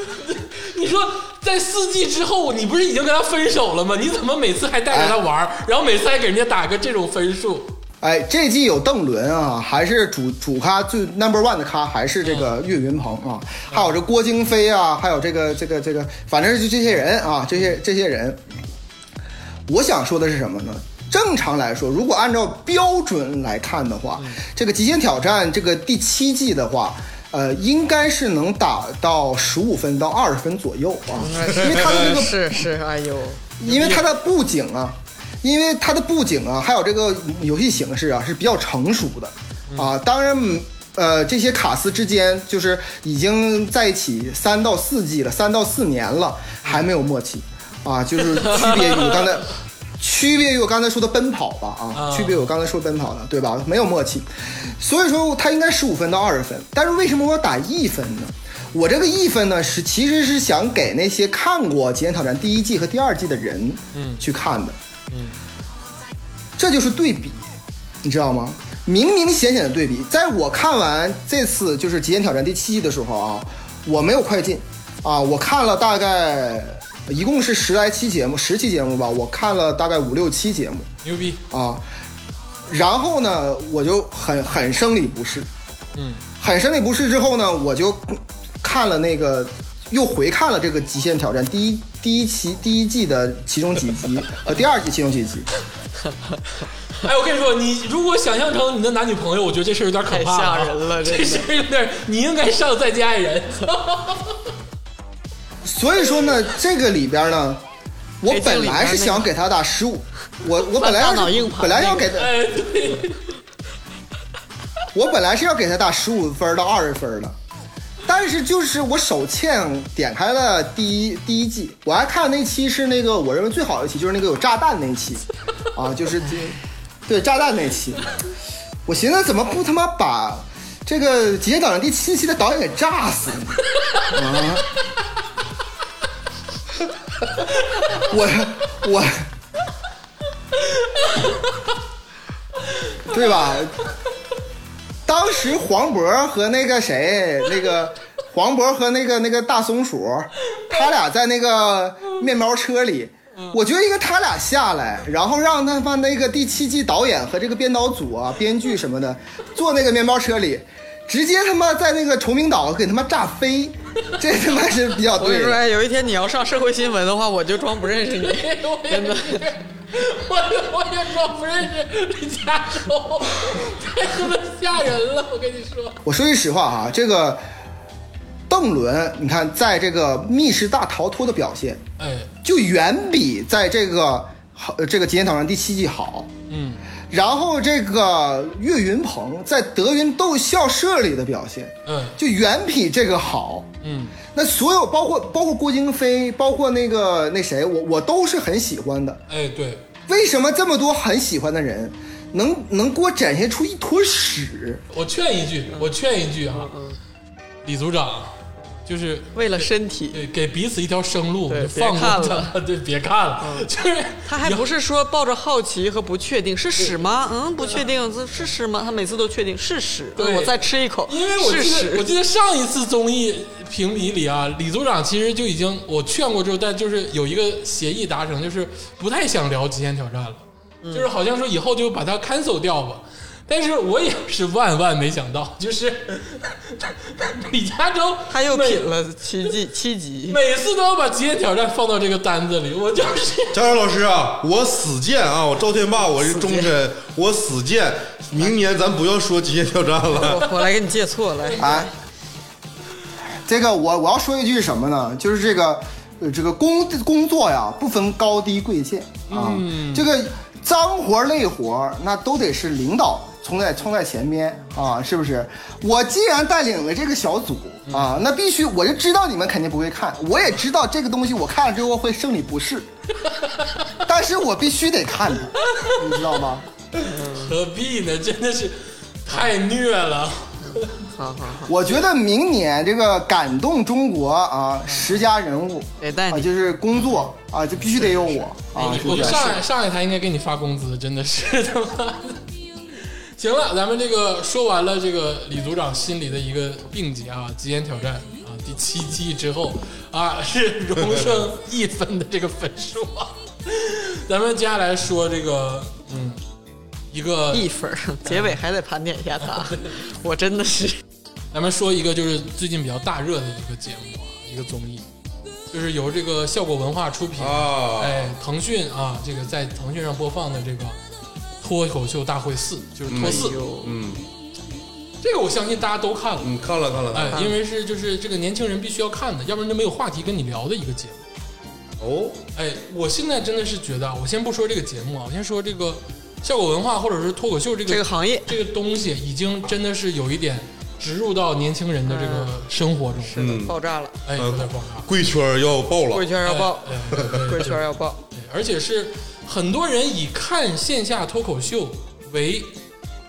你说在四季之后，你不是已经跟他分手了吗？你怎么每次还带着他玩儿，然后每次还给人家打个这种分数？哎，这季有邓伦啊，还是主主咖最 number one 的咖，还是这个岳云鹏啊，还有这郭京飞啊，还有这个这个这个，反正就这些人啊，这些这些人。我想说的是什么呢？正常来说，如果按照标准来看的话，这个《极限挑战》这个第七季的话，呃，应该是能打到十五分到二十分左右啊，因为 它的这个是是，哎呦，因为它的布景啊，因为它的布景啊，还有这个游戏形式啊是比较成熟的啊。当然，呃，这些卡司之间就是已经在一起三到四季了，三到四年了，还没有默契啊，就是区别于我刚才。区别于我刚才说的奔跑吧啊，啊区别于我刚才说奔跑的，对吧？没有默契，所以说它应该十五分到二十分。但是为什么我打一分呢？我这个一分呢是其实是想给那些看过《极限挑战》第一季和第二季的人，嗯去看的，嗯，这就是对比，你知道吗？明明显显的对比。在我看完这次就是《极限挑战》第七季的时候啊，我没有快进啊，我看了大概一共是十来期节目，十期节目吧，我看了大概五六期节目牛逼，啊，然后呢，我就很很生理不适，嗯，很生理不适之后呢，我就看了那个，又回看了这个《极限挑战》第一第一期第一季的其中几集和 第二季其中几集。哎，我跟你说，你如果想象成你的男女朋友，我觉得这事儿有点可怕、啊，太吓人了这事儿有点，你应该上《再见爱人》所以说呢，这个里边呢，我本来是想给他打十五，我我本来要本来要给他，哎，对，我本来是要给他打十五分到二十分的，但是就是我手欠点开了第一第一季，我还看那期是那个我认为最好的一期，就是那个有炸弹那期，啊，就是这对炸弹那期，我寻思怎么不他妈把这个《极限挑战》第七期的导演给炸死呢？啊！我我，对吧？当时黄渤和那个谁，那个黄渤和那个那个大松鼠，他俩在那个面包车里，我觉得应该他俩下来，然后让他妈那个第七季导演和这个编导组啊、编剧什么的坐那个面包车里，直接他妈在那个崇明岛给他妈炸飞，这他妈是比较我跟你说，对。有一天你要上社会新闻的话，我就装不认识你。真的，我我也说不认识李嘉洲，太他妈吓人了！我跟你说，我说句实话哈，这个邓伦，你看在这个密室大逃脱的表现，哎，就远比在这个好呃这个《极限挑战》第七季好。嗯，然后这个岳云鹏在德云逗笑社里的表现，嗯就远比这个好。嗯，那所有包括包括郭京飞，包括那个那谁，我我都是很喜欢的。哎，对，为什么这么多很喜欢的人，能能给我展现出一坨屎？我劝一句，我劝一句啊，李组长，就是为了身体，对给彼此一条生路，对放过了，对，别看了，就是他还不是说抱着好奇和不确定是屎吗？嗯，不确定这是屎吗？他每次都确定是屎。对嗯我再吃一口，因为我是记得我。记得上一次综艺评比里啊，李组长其实就已经我劝过之后，但就是有一个协议达成，就是不太想聊极限挑战了，嗯就是好像说以后就把它 cancel 掉吧。但是我也是万万没想到，就是李嘉洲他又品了七季七集，每次都要把极限挑战放到这个单子里，我就是 佳茹老师啊，我死谏啊，我赵天霸，我是忠臣，我死谏，明年咱不要说极限挑战了。我我来给你借错来。哎，这个我我要说一句什么呢？就是这个呃这个工工作呀，不分高低贵贱啊，这个脏活累活那都得是领导冲在冲在前边啊，是不是？我既然带领了这个小组啊，那必须我就知道你们肯定不会看，我也知道这个东西我看了之后会生理不适，但是我必须得看它，你知道吗？何必呢？真的是太虐了。好好好，我觉得明年这个感动中国啊十佳人物啊，得带你。就是工作啊，就必须得有我啊，上上一台应该给你发工资，真的是他妈的。行了，咱们这个说完了这个李组长心里的一个病结啊，极限挑战啊，第七季之后啊是荣升一分的这个分数啊。咱们接下来说这个嗯一个一分儿，结尾还得盘点一下他，我真的是咱们说一个就是最近比较大热的一个节目啊，一个综艺，就是由这个效果文化出品，啊哎，腾讯啊，这个在腾讯上播放的这个脱口秀大会四，就是脱四，嗯。这个我相信大家都看了，嗯，看了看了，哎，因为是就是这个年轻人必须要看的，要不然就没有话题跟你聊的一个节目。哦，哎，我现在真的是觉得啊，我先不说这个节目啊，我先说这个效果文化或者是脱口秀这个这个行业。这个东西，已经真的是有一点植入到年轻人的这个生活中，嗯，爆炸了，哎，有点爆炸。贵圈要爆了。贵，圈要爆，哎哎对对贵圈要爆。对而且是很多人以看线下脱口秀为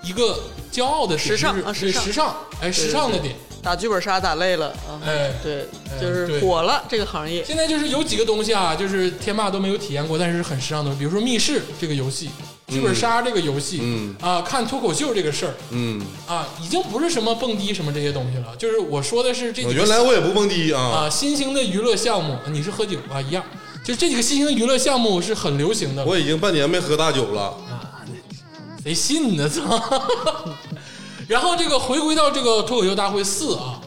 一个骄傲的，时尚啊时尚。时尚，哎，时尚的点，打剧本杀打累了啊，哎，对，哎就是火了这个行业。现在就是有几个东西啊，就是天霸都没有体验过，但是很时尚的，比如说密室这个游戏，剧本杀这个游戏，嗯。啊，看脱口秀这个事儿嗯，啊，已经不是什么蹦迪什么这些东西了，就是我说的是这原来我也不蹦迪啊，啊新兴的娱乐项目，你是喝酒啊一样，就这几个新兴娱乐项目是很流行的。我已经半年没喝大酒了，啊谁信呢？操！然后这个回归到这个脱口秀大会四啊，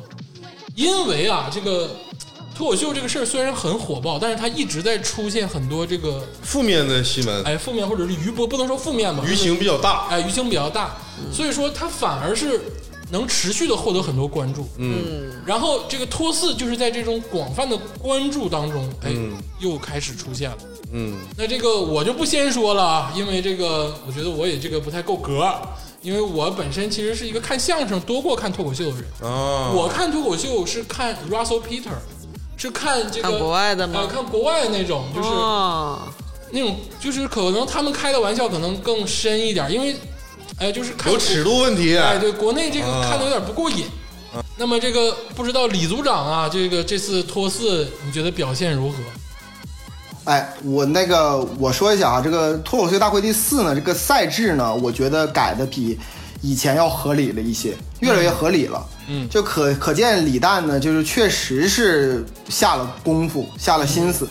因为啊，这个脱口秀这个事儿虽然很火爆，但是它一直在出现很多这个负面的新闻，哎负面或者是余波，不能说负面吧，舆情比较大，哎舆情比较大，所以说它反而是能持续的获得很多关注。嗯然后这个托四就是在这种广泛的关注当中，哎，嗯又开始出现了。嗯那这个我就不先说了啊，因为这个我觉得我也这个不太够格，因为我本身其实是一个看相声多过看脱口秀的人。啊，我看脱口秀是看 Russell Peter，是看这个看国外的吗呃，看国外那种，就是哦，那种，就是可能他们开的玩笑可能更深一点，因为，哎，就是看有尺度问题，哎，对，国内这个啊看的有点不过瘾。那么这个不知道李组长啊，这个这次脱四，你觉得表现如何？哎，我那个我说一下啊，这个脱口秀大会第四呢，这个赛制呢，我觉得改的比以前要合理了一些，越来越合理了。嗯就可可见李诞呢，就是确实是下了功夫，下了心思，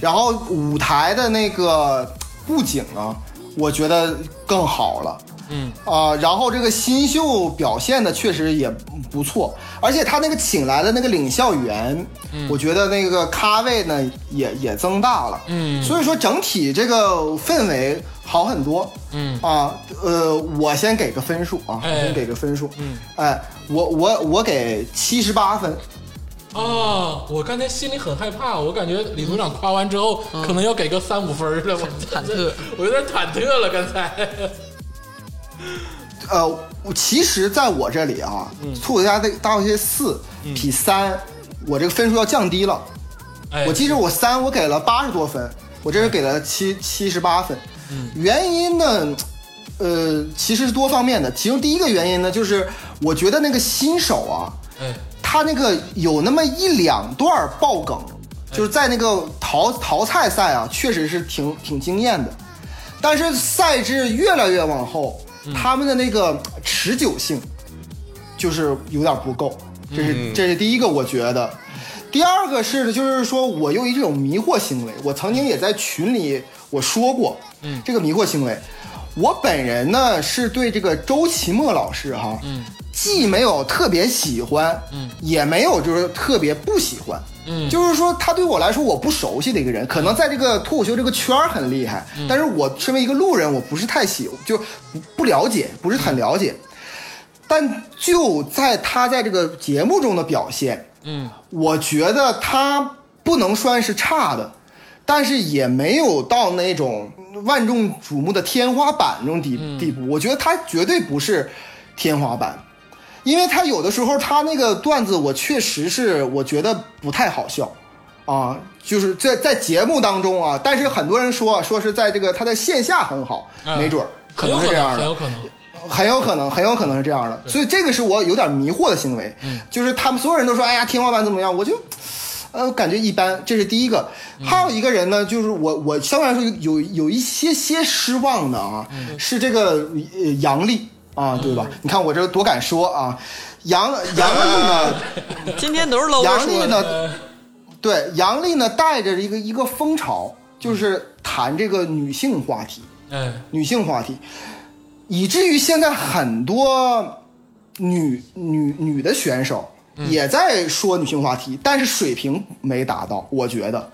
然后舞台的那个布景啊，我觉得更好了。嗯。啊、然后这个新秀表现的确实也不错，而且他那个请来的那个领校员，嗯。我觉得那个咖位呢也也增大了，嗯。所以说整体这个氛围好很多，嗯。啊，呃，我先给个分数啊，先给个分数，嗯，哎，我我我给七十八分，啊，我刚才心里很害怕，我感觉李组长夸完之后，可能要给个三五分了，我忐忑，我有点忐忑了，刚才。呃，我其实在我这里啊，脱口秀大大话西四比三，我这个分数要降低了。哎，我记着我三我给了八十多分，我这是给了七七十八分。原因呢，呃，其实是多方面的。其中第一个原因呢，就是我觉得那个新手啊，哎，他那个有那么一两段爆梗，就是在那个淘淘汰赛啊，确实是挺挺惊艳的。但是赛制越来越往后，他们的那个持久性就是有点不够，这是这是第一个，我觉得。第二个是，就是说我由于这种迷惑行为，我曾经也在群里我说过，嗯，这个迷惑行为，我本人呢是对这个周奇墨老师哈，嗯，既没有特别喜欢，嗯，也没有就是特别不喜欢，嗯。就是说他对我来说我不熟悉的一个人，可能在这个脱口秀这个圈儿很厉害，但是我身为一个路人，我不是太喜，就不不了解，不是很了解。但就在他在这个节目中的表现，嗯。我觉得他不能算是差的，但是也没有到那种万众瞩目的天花板那种地地步。我觉得他绝对不是天花板，因为他有的时候他那个段子，我确实是我觉得不太好笑啊，就是在在节目当中啊，但是很多人说说是在这个他在线下很好，嗯没准儿可能，是这样的很。有可能。很有可能，很有可能是这样的，所以这个是我有点迷惑的行为，就是他们所有人都说，哎呀，天花板怎么样，我就，呃，感觉一般，这是第一个。还有一个人呢，就是我，我相对来说有有有一些些失望的啊，是这个呃杨笠啊，对吧？你看我这多敢说啊，杨杨丽呢，今天都是搂着杨笠说的。呢，对杨丽呢带着一个一个风潮，就是谈这个女性话题。哎，女性话题，以至于现在很多女女女的选手也在说女性话题，但是水平没达到。我觉得，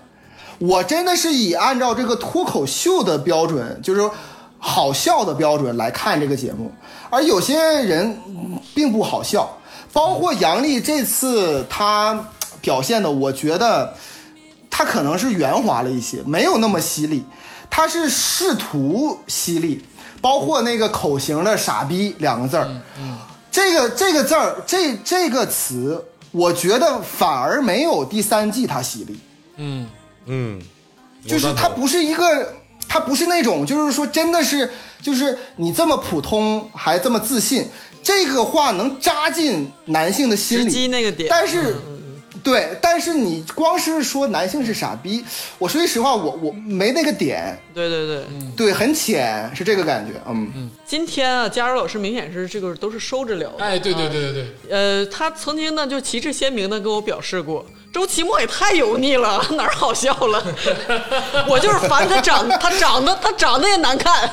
我真的是以按照这个脱口秀的标准，就是说好笑的标准来看这个节目，而有些人嗯并不好笑，包括杨笠这次他表现的，我觉得。他可能是圆滑了一些，没有那么犀利，他是试图犀利，包括那个口型的“傻逼”两个字儿，这个这个字儿，这这个词，我觉得反而没有第三季他犀利，嗯。嗯，就是他不是一个，他不是那种，就是说真的是，就是你这么普通还这么自信，这个话能扎进男性的心直里，击那个点。但是。对，但是你光是说男性是傻逼，我说句实话，我我没那个点，对对对，对，很浅，是这个感觉，嗯，今天啊，佳柔老师明显是这个都是收着聊的。哎，对对啊对对对，呃，他曾经呢就旗帜鲜明的跟我表示过，周奇墨也太油腻了，哪儿好笑了？我就是烦他长，他长得他长得也难看。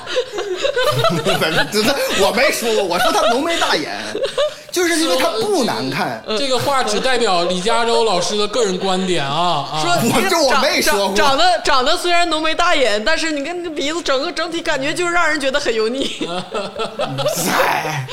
我没说过，我说他浓眉大眼，就是因为他不难看，这个话只代表李佳洲老师的个人观点啊啊！说我这我长没说过长长得长得虽然浓眉大眼，但是你看那个鼻子，整个整体感觉就是让人觉得很油腻，哎，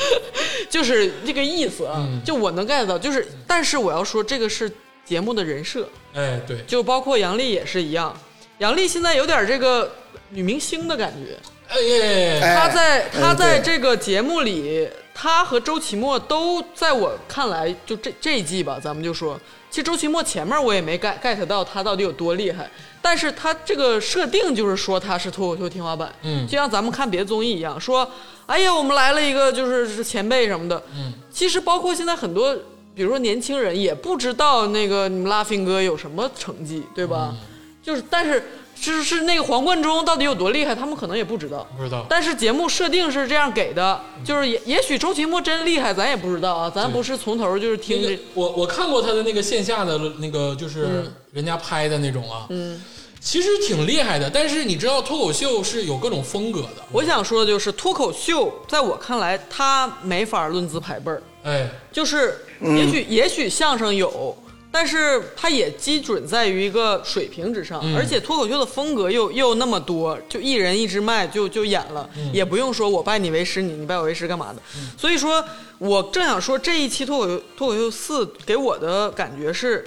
就是这个意思啊。嗯就我能 get 到，就是但是我要说这个是节目的人设，哎，对，就包括杨笠也是一样。杨笠现在有点这个女明星的感觉，哎她在哎她在这个节目里，她和周奇墨都在我看来，就这这一季吧，咱们就说，其实周奇墨前面我也没 get get 到他到底有多厉害，但是他这个设定就是说他是脱口秀天花板，嗯。就像咱们看别的综艺一样，说，哎呀，我们来了一个就是是前辈什么的，嗯，其实包括现在很多，比如说年轻人也不知道那个你们拉菲哥有什么成绩，对吧？就是但是。是是那个黄贯中到底有多厉害，他们可能也不知道。不知道，但是节目设定是这样给的，就是也也许周奇墨真厉害，咱也不知道啊，咱不是从头就是那听我我看过他的那个线下的那个，就是人家拍的那种啊，嗯其实挺厉害的。但是你知道脱口秀是有各种风格的，我想说的就是脱口秀，在我看来，它没法论资排辈儿。哎，就是也许、也许相声有，但是它也基准在于一个水平之上，而且脱口秀的风格又又那么多，就一人一支麦就就演了，也不用说我拜你为师，你你拜我为师干嘛的。所以说我正想说这一期脱口秀脱口秀四给我的感觉是，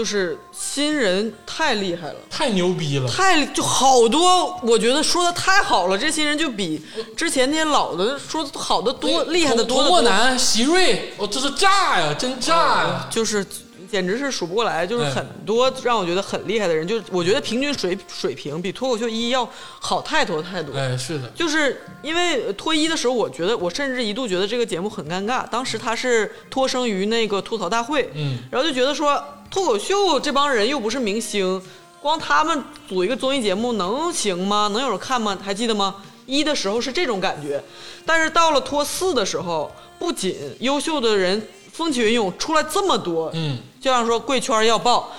就是新人太厉害了。太牛逼了。太就好多，我觉得说的太好了，这些人就比之前那些老的说的好的多，厉害的多童得多。墨南、席瑞，哦，这是炸呀，真炸呀！就是简直是数不过来，就是哎很多让我觉得很厉害的人，就是我觉得平均水水平比脱口秀一要好太多太多。哎，是的，就是因为脱一的时候，我觉得我甚至一度觉得这个节目很尴尬。当时他是脱生于那个吐槽大会，嗯，然后就觉得说脱口秀这帮人又不是明星，光他们组一个综艺节目能行吗？能有人看吗？还记得吗？一的时候是这种感觉，但是到了脱四的时候，不仅优秀的人风起云涌出来这么多，嗯，就像说贵圈要爆，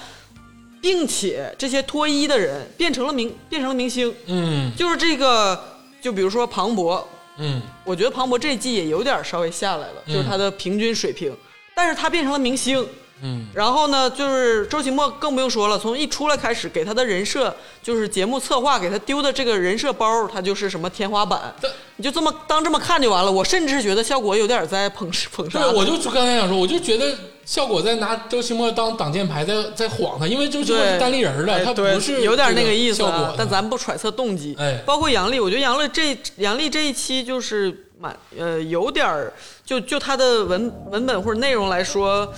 并且这些脱衣的人变成了明变成了明星，嗯。就是这个，就比如说庞博，嗯，我觉得庞博这一季也有点稍微下来了，嗯。就是他的平均水平，但是他变成了明星。嗯，然后呢，就是周奇墨更不用说了，从一出来开始给他的人设，就是节目策划给他丢的这个人设包，他就是什么天花板，你就这么当这么看就完了。我甚至觉得效果有点在捧捧杀对，我就刚才想说，我就觉得效果在拿周奇墨当挡箭牌，在在晃他，因为周奇墨对。是单立人了，他不是有点那个意思啊效果，但咱不揣测动机。哎。包括杨丽，我觉得杨笠这杨丽这一期就是蛮呃有点儿，就就他的文文本或者内容来说，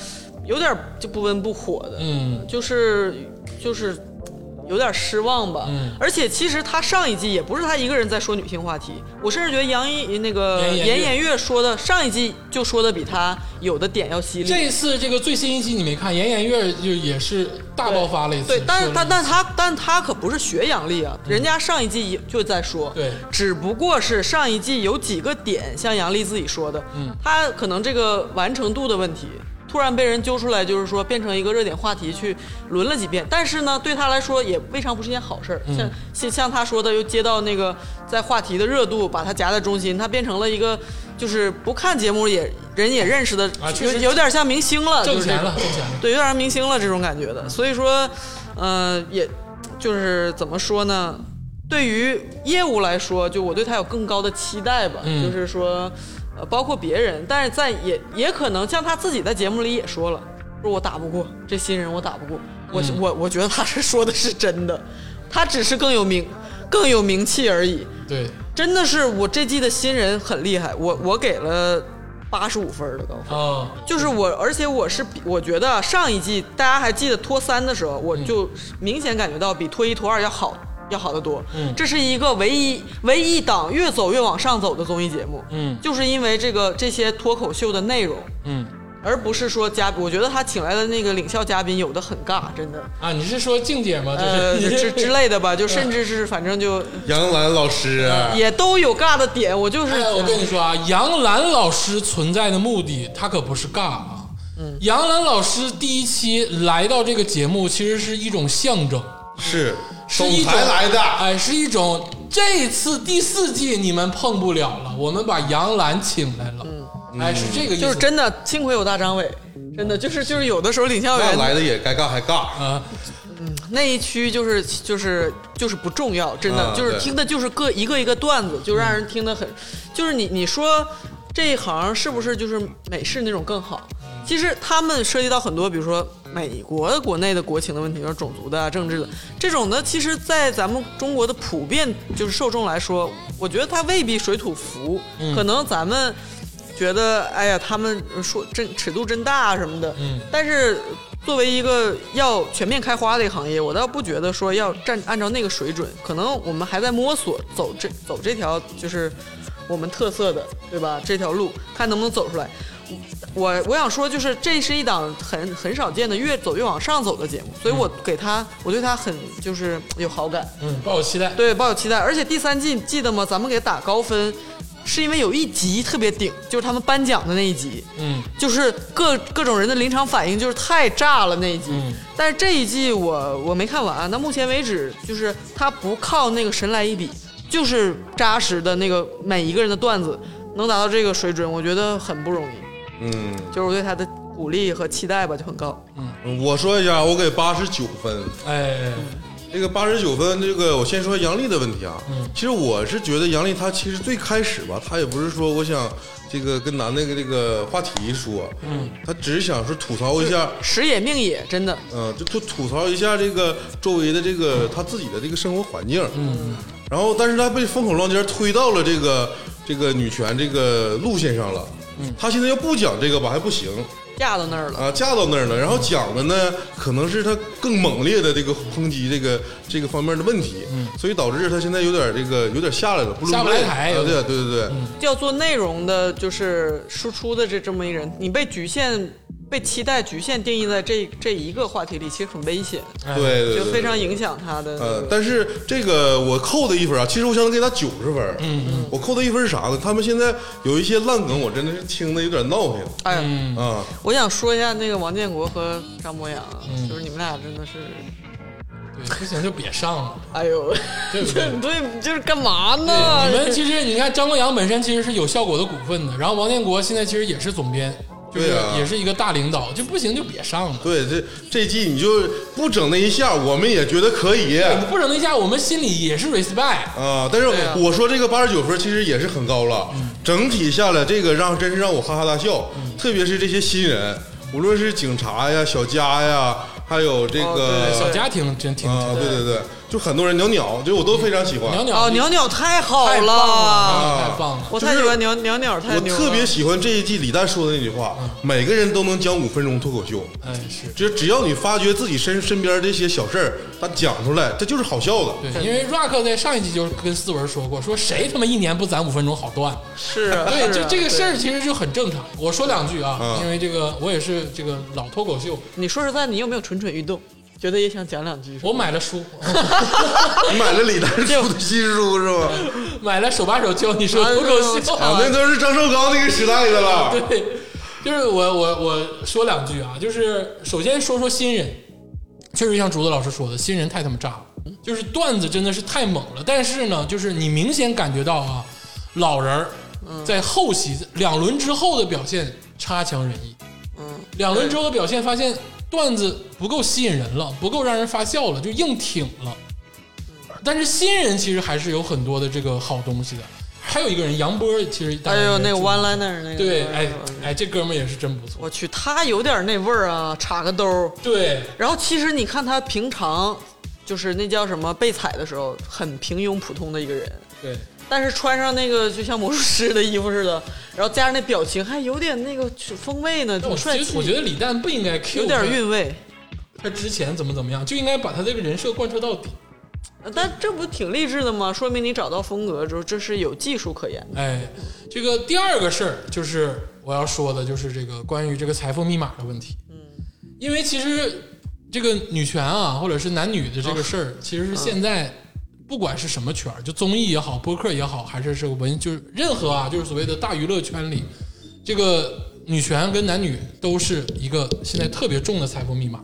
有点就不温不火的，嗯就是就是。有点失望吧，嗯而且其实他上一季也不是他一个人在说女性话题，我甚至觉得杨一那个严颜悦严颜悦说的上一季就说的比他有的点要犀利。这一次这个最新一季你没看，严颜悦就也是大爆发了一次。对，但他但他但他可不是学杨笠啊，人家上一季也就在说，对只不过是上一季有几个点，像杨笠自己说的，嗯，他可能这个完成度的问题。突然被人揪出来，就是说变成一个热点话题去轮了几遍，但是呢，对他来说也未尝不是件好事儿。嗯像像像他说的，又接到那个在话题的热度，把他夹在中心，他变成了一个就是不看节目也人也认识的，有有点像明星了，挣钱了，挣钱了。对，有点像明星了这种感觉的。所以说，呃，也就是怎么说呢？对于业务来说，就我对他有更高的期待吧。嗯就是说，呃，包括别人，但是在也也可能像他自己在节目里也说了，说我打不过这新人，我打不过。我、嗯我我觉得他是说的是真的，他只是更有名更有名气而已。对，真的是我这季的新人很厉害，我我给了八十五分儿的高分。啊，就是我，而且我是比我觉得上一季大家还记得脱三的时候，我就明显感觉到比脱一脱二要好，要好得多。嗯这是一个唯一唯一档越走越往上走的综艺节目。嗯就是因为这个这些脱口秀的内容，嗯而不是说嘉宾。我觉得他请来的那个领笑嘉宾有的很尬，真的，啊，你是说静姐吗？呃，就是之之类的吧，就甚至是反正就杨澜老师，也都有尬的点。我就是哎，我跟你说啊，杨澜老师存在的目的，他可不是尬啊。嗯，杨澜老师第一期来到这个节目，其实是一种象征，是总是一种裁来的，哎，是一种这次第四季你们碰不了了，我们把杨澜请来了。嗯，哎，是这个意思。就是真的，幸亏有大张伟，真的就是就是有的时候领笑那员来的也该尬还尬。啊，嗯那一区就是就是就是不重要，真的、啊就是听的就是个一个一个段子，就让人听得很，就是你你说这一行是不是就是美式那种更好？其实他们涉及到很多，比如说美国国内的国情的问题，就是种族的、啊、政治的这种的，其实，在咱们中国的普遍就是受众来说，我觉得他未必水土服，可能咱们。觉得哎呀，他们说真尺度真大什么的，嗯但是作为一个要全面开花的一个行业，我倒不觉得说要站按照那个水准，可能我们还在摸索走这走这条就是我们特色的，对吧？这条路看能不能走出来。我我想说，就是这是一档很很少见的越走越往上走的节目，所以我给他，我对他很就是有好感。嗯，抱有期待。对，抱有期待。而且第三季记得吗？咱们给打高分，是因为有一集特别顶，就是他们颁奖的那一集，嗯，就是各各种人的临场反应就是太炸了那一集。嗯但是这一季我我没看完，那目前为止就是他不靠那个神来一笔，就是扎实的那个每一个人的段子能达到这个水准，我觉得很不容易。嗯，就是我对他的鼓励和期待吧就很高。嗯我说一下，我给八十九分。哎，这个八十九分，这个我先说杨丽的问题啊。嗯。其实我是觉得杨丽她其实最开始吧，她也不是说我想这个跟男的这个话题说，嗯，她只是想说吐槽一下，时也命也，真的。嗯、就吐吐槽一下这个周围的这个她自己的这个生活环境，嗯，然后但是她被风口浪尖推到了这个这个女权这个路线上了，嗯，她现在要不讲这个吧还不行，架到那儿了，啊，架到那儿了，然后讲的呢，可能是他更猛烈的这个抨击这个这个方面的问题，嗯，所以导致他现在有点这个有点下来了，不下不来台啊对有点。对对对，要做内容的，就是输出的这这么一人，你被局限、被期待局限定义在这这一个话题里，其实很危险，哎对对对，就非常影响他的那呃，但是这个我扣的一分啊，其实我想给他九十分。嗯嗯，我扣的一分是啥呢？他们现在有一些烂梗，我真的是听的有点闹挺哎呀，嗯，啊。我想说一下那个王建国和张博洋就是你们俩真的是，对，不行就别上了，哎呦，对不对？对，就是干嘛，呢？你们其实你看张国阳本身其实是有效果的股份的，然后王建国现在其实也是总编，就是对啊。也是一个大领导，就不行就别上了。对，这这季你就不整那一下，我们也觉得可以。你不整那一下，我们心里也是 respect。啊。但是我说这个八十九分其实也是很高了，整体下来这个让真是让我哈哈大笑，特别是这些新人，无论是警察呀、小佳呀，还有这哦个对小家庭真挺啊，对对对，就很多人鸟鸟，就我都非常喜欢。鸟鸟哦，鸟鸟太好太棒了，棒了。我太喜欢鸟鸟鸟，太我牛了。特别喜欢这一季李诞说的那句话：每个人都能讲五分钟脱口秀，哎，是只只要你发觉自己身身边这些小事儿，他讲出来，这就是好笑的。对，因为 Rock 在上一季就跟思文说过，说谁他妈一年不攒五分钟好段？是啊，对，是啊这这个事儿其实就很正常。我说两句啊，嗯因为这个我也是这个老脱口秀，你说实在，你有没有蠢蠢欲动？觉得也想讲两句？我买了书，你买了李诞出的新书是吧？买了手把手教你说脱口秀。啊，那都是张绍刚那个时代的了。对，就是我我我说两句啊，就是首先说说新人，确实像竹子老师说的，新人太他妈炸了，就是段子真的是太猛了。但是呢，就是你明显感觉到啊，老人儿在后期两轮之后的表现差强人意。嗯，两轮之后的表现发现段子不够吸引人了，不够让人发笑了，就硬挺了。但是新人其实还是有很多的这个好东西的。还有一个人杨波，其实哎那个 one liner 那个，对，哎哎，这哥们儿也是真不错。我去，他有点那味儿啊，插个兜儿。对，然后其实你看他平常就是那叫什么被踩的时候，很平庸普通的一个人，对，但是穿上那个就像魔术师的衣服似的，然后加上那表情，还有点那个风味呢，我挺帅气。我觉得李诞不应该 Q 有点韵味。他之前怎么怎么样，就应该把他这个人设贯彻到底。但这不挺励志的吗？说明你找到风格之后，这是有技术可言的。哎，这个第二个事儿就是我要说的，就是这个关于这个财富密码的问题。嗯，因为其实这个女权啊，或者是男女的这个事儿，其实是现在不管是什么圈儿，就综艺也好，播客也好，还是这个文，就是任何啊，就是所谓的大娱乐圈里，这个女权跟男女都是一个现在特别重的财富密码。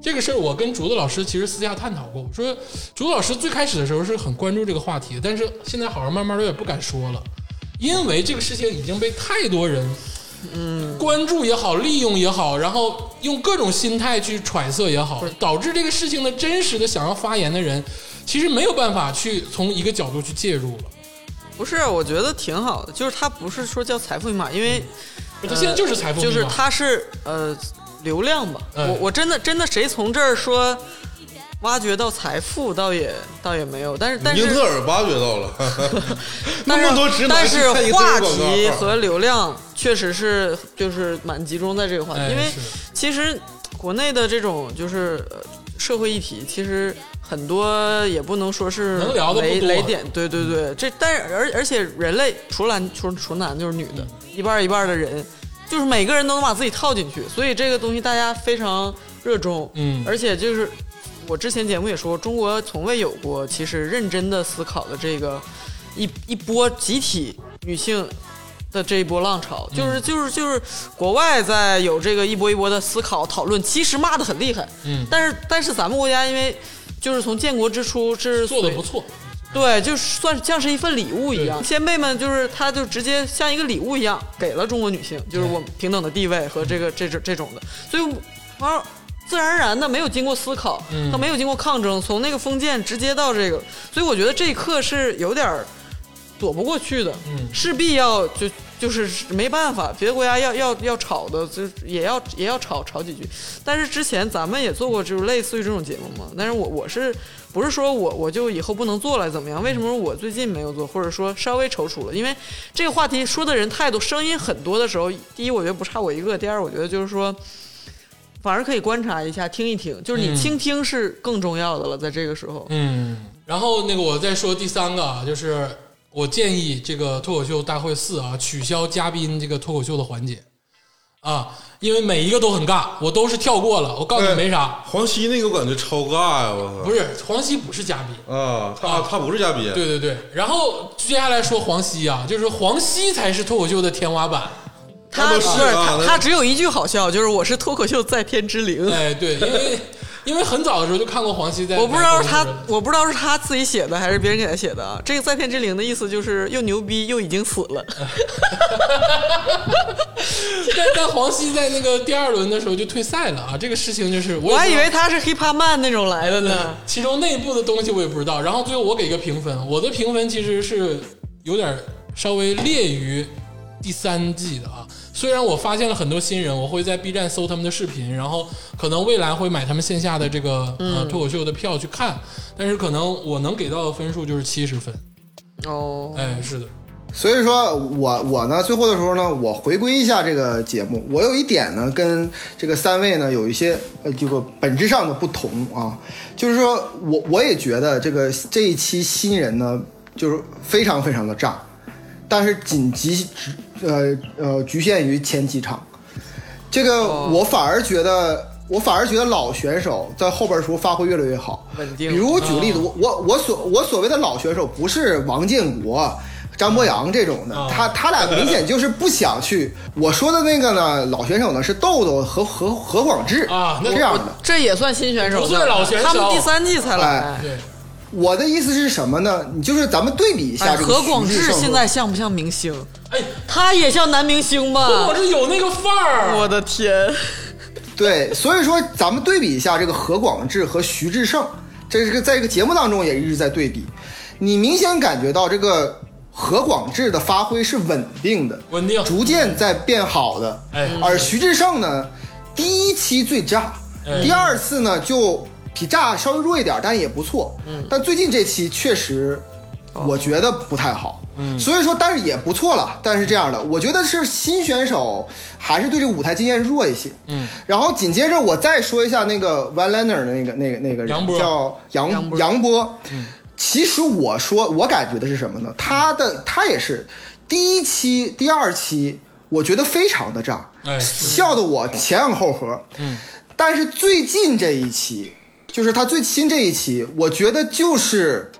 这个事儿我跟竹子老师其实私下探讨过，说竹子老师最开始的时候是很关注这个话题，但是现在好像慢慢有点不敢说了，因为这个事情已经被太多人，嗯，关注也好，利用也好，然后用各种心态去揣测也好，导致这个事情的真实的想要发言的人，其实没有办法去从一个角度去介入了。不是，我觉得挺好的，就是他不是说叫财富密码，因为他现在就是财富密码，就是他是呃流量吧。嗯我我真的真的谁从这儿说挖掘到财富，倒也倒也没有，但是但是英特尔挖掘到了，那但是么多直男但是话尔广告题和流量确实是就是蛮集中在这个话题，因为其实国内的这种就是呃社会议题，其实很多也不能说是能聊的雷雷点，对对对，这但是而而且人类除男除除男就是女的，一半一半的人，就是每个人都能把自己套进去，所以这个东西大家非常热衷，嗯。而且就是我之前节目也说，中国从未有过其实认真的思考的这个一一波集体女性的这一波浪潮，就是就是就是国外在有这个一波一波的思考讨论，其实骂的很厉害，嗯。但是但是咱们国家因为就是从建国之初是做的不错。对，就算像是一份礼物一样，先辈们就是他就直接像一个礼物一样给了中国女性，就是我们平等的地位和这个这种这种的，所以完了自然而然的没有经过思考，嗯他没有经过抗争，从那个封建直接到这个，所以我觉得这一刻是有点儿躲不过去的，嗯势必要就就是没办法，别的国家要要要吵的，就也要也要吵吵几句。但是之前咱们也做过就是类似于这种节目嘛，但是我我是不是说我我就以后不能做了怎么样？为什么我最近没有做，或者说稍微踌躇了？因为这个话题说的人太多，声音很多的时候，第一我觉得不差我一个，第二我觉得就是说。反而可以观察一下，听一听，就是你嗯倾听是更重要的了，在这个时候。嗯，然后那个我再说第三个啊，就是我建议这个脱口秀大会四啊，取消嘉宾这个脱口秀的环节啊，因为每一个都很尬，我都是跳过了。我告诉你没啥，黄西那个我感觉超尬呀，我操！不是黄西不是嘉宾，啊，他他不是嘉宾，对对对。然后接下来说黄西啊，就是黄西才是脱口秀的天花板。他不是他他只有一句好笑，就是我是脱口秀在天之灵。哎，对，因为 因为很早的时候就看过黄西在，我不知道是他，我不知道是他自己写的还是别人给他写的啊。这个在天之灵的意思就是又牛逼又已经死了。但但黄西在那个第二轮的时候就退赛了啊，这个事情就是我我还以为他是 hiphop man 那种来的呢。其中内部的东西我也不知道。然后最后我给一个评分，我的评分其实是有点稍微劣于第三季的啊。虽然我发现了很多新人，我会在 B 站搜他们的视频，然后可能未来会买他们线下的这个呃脱口秀的票去看，但是可能我能给到的分数就是七十分。哦，哎，是的，所以说我我呢，最后的时候呢，我回归一下这个节目，我有一点呢，跟这个三位呢有一些呃这个本质上的不同啊，就是说我我也觉得这个这一期新人呢，就是非常非常的炸，但是仅局呃呃局限于前几场，这个我反而觉得。我反而觉得老选手在后边的时候发挥越来越好，稳定比如我举个例子，我我我所我所谓的老选手不是王建国、张博洋这种的，啊他他俩明显就是不想去。我说的那个呢，老选手呢是豆豆和何何广智啊那这样的。这也算新选手呢，不算老选手他们第三季才来哎。对，我的意思是什么呢？你就是咱们对比一下哎，这个何广智现在像不像明星？哎，他也像男明星吧？我是有那个范儿。我的天！对，所以说咱们对比一下这个何广智和徐志胜，这是个在这个节目当中也一直在对比，你明显感觉到这个何广智的发挥是稳定的，稳定逐渐在变好的。哎而徐志胜呢，第一期最炸，哎第二次呢就比炸稍微弱一点，但也不错。嗯，但最近这期确实，我觉得不太好。嗯，所以说，但是也不错了。但是这样的，我觉得是新选手还是对这个舞台经验弱一些。嗯，然后紧接着我再说一下那个 Van Lenner 的那个那个那个人杨波叫杨杨波杨波。嗯，其实我说我感觉的是什么呢？他的他也是第一期、第二期，我觉得非常的炸，哎笑得我前仰后合。嗯，但是最近这一期，就是他最新这一期，我觉得就是，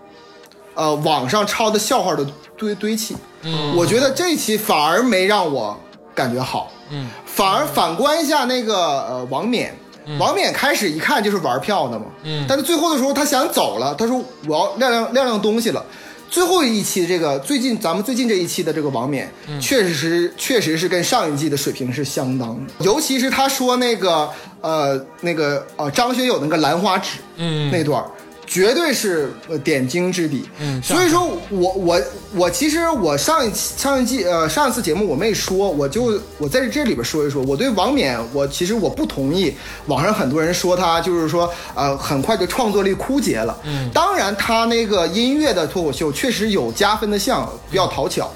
呃，网上抄的笑话的堆堆砌。嗯，我觉得这一期反而没让我感觉好。嗯，反而反观一下那个呃王冕。王冕开始一看就是玩票的嘛，嗯但是最后的时候他想走了，他说我要亮亮亮亮东西了。最后一期这个最近咱们最近这一期的这个王冕，确实是确实是跟上一季的水平是相当的，尤其是他说那个呃那个呃张学友那个兰花指，嗯。那段儿绝对是呃点睛之笔。嗯所以说我我我其实我上一期上一季呃上一次节目我没说，我就我在这里边说一说，我对王冕我其实我不同意网上很多人说他就是说呃很快就创作力枯竭了。嗯，当然他那个音乐的脱口秀确实有加分的项，比较讨巧。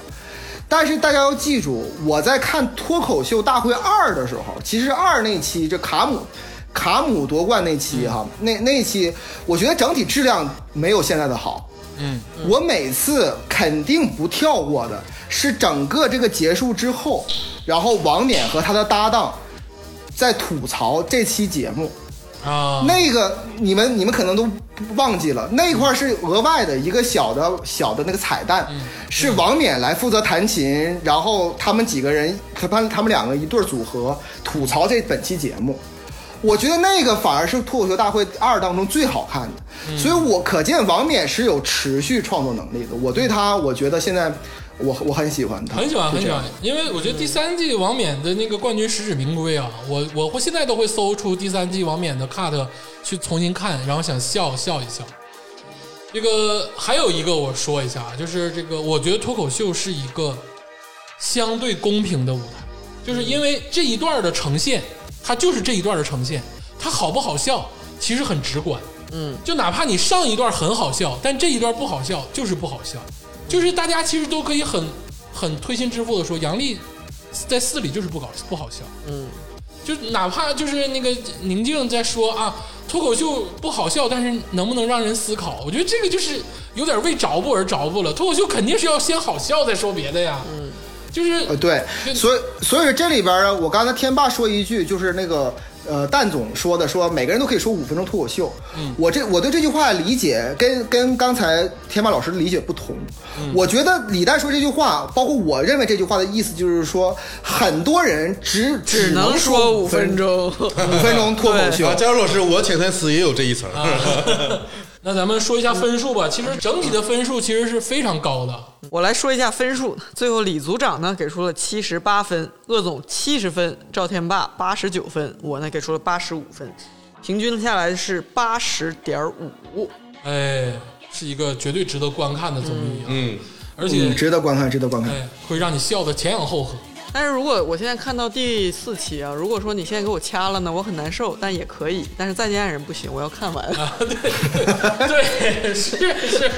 但是大家要记住，我在看《脱口秀大会二》的时候，其实二那期这卡姆卡姆夺冠那期哈，那那期我觉得整体质量没有现在的好。嗯，我每次肯定不跳过的是整个这个结束之后，然后王冕和他的搭档在吐槽这期节目，啊，那个你们你们可能都忘记了，那块儿是额外的一个小的小的那个彩蛋，是王冕来负责弹琴，然后他们几个人，他他他们两个一对儿组合吐槽这本期节目。我觉得那个反而是脱口秀大会二当中最好看的，所以我可见王冕是有持续创作能力的。我对他，我觉得现在我我很喜欢他，很喜欢很喜欢，因为我觉得第三季王冕的那个冠军实至名归啊！我我会现在都会搜出第三季王冕的 cut 去重新看，然后想笑笑一笑。这个还有一个我说一下，啊就是这个我觉得脱口秀是一个相对公平的舞台，就是因为这一段的呈现，它就是这一段的呈现，它好不好笑其实很直观。嗯，就哪怕你上一段很好笑，但这一段不好笑，就是不好笑，就是大家其实都可以很很推心置腹的说，杨笠在四里就是不搞不好笑，嗯，就哪怕就是那个宁静在说啊，脱口秀不好笑，但是能不能让人思考？我觉得这个就是有点为着不而着不了，脱口秀肯定是要先好笑再说别的呀，嗯，就是呃，对，所以所以说这里边儿呢，我刚才天霸说一句，就是那个呃，蛋总说的，说每个人都可以说五分钟脱口秀。嗯，我这我对这句话理解跟跟刚才天霸老师的理解不同。我觉得李诞说这句话，包括我认为这句话的意思就是说，很多人只只能能说五五分分钟。五分钟 脱口秀啊，。加入老师，我潜台词也有这一层。那咱们说一下分数吧，其实整体的分数其实是非常高的，我来说一下分数，最后李组长呢给出了七十八分，鄂总七十分，赵天霸八十九分，我呢给出了八十五分，平均下来是八十点五。哎，是一个绝对值得观看的综艺啊，嗯，而且嗯，值得观看，值得观看。哎会让你笑得前仰后合。但是如果我现在看到第四期啊，如果说你现在给我掐了呢，我很难受，但也可以。但是再见爱人不行，我要看完。对，是是。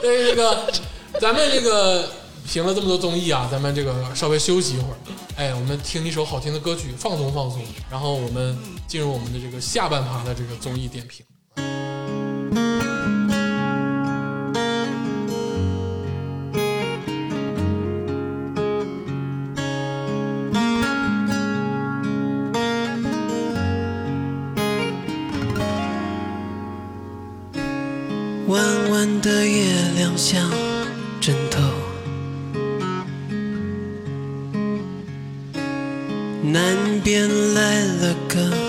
对，这个咱们这个评了这么多综艺啊，咱们这个稍微休息一会儿，哎，我们听一首好听的歌曲，放松放松，然后我们进入我们的这个下半趴的这个综艺点评。亮像枕头，南边来了个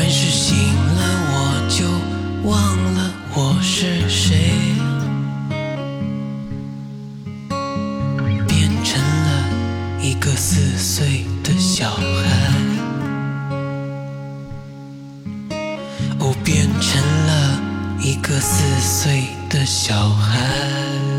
完事醒了我就忘了我是谁，变成了一个四岁的小孩。哦，变成了一个四岁的小孩。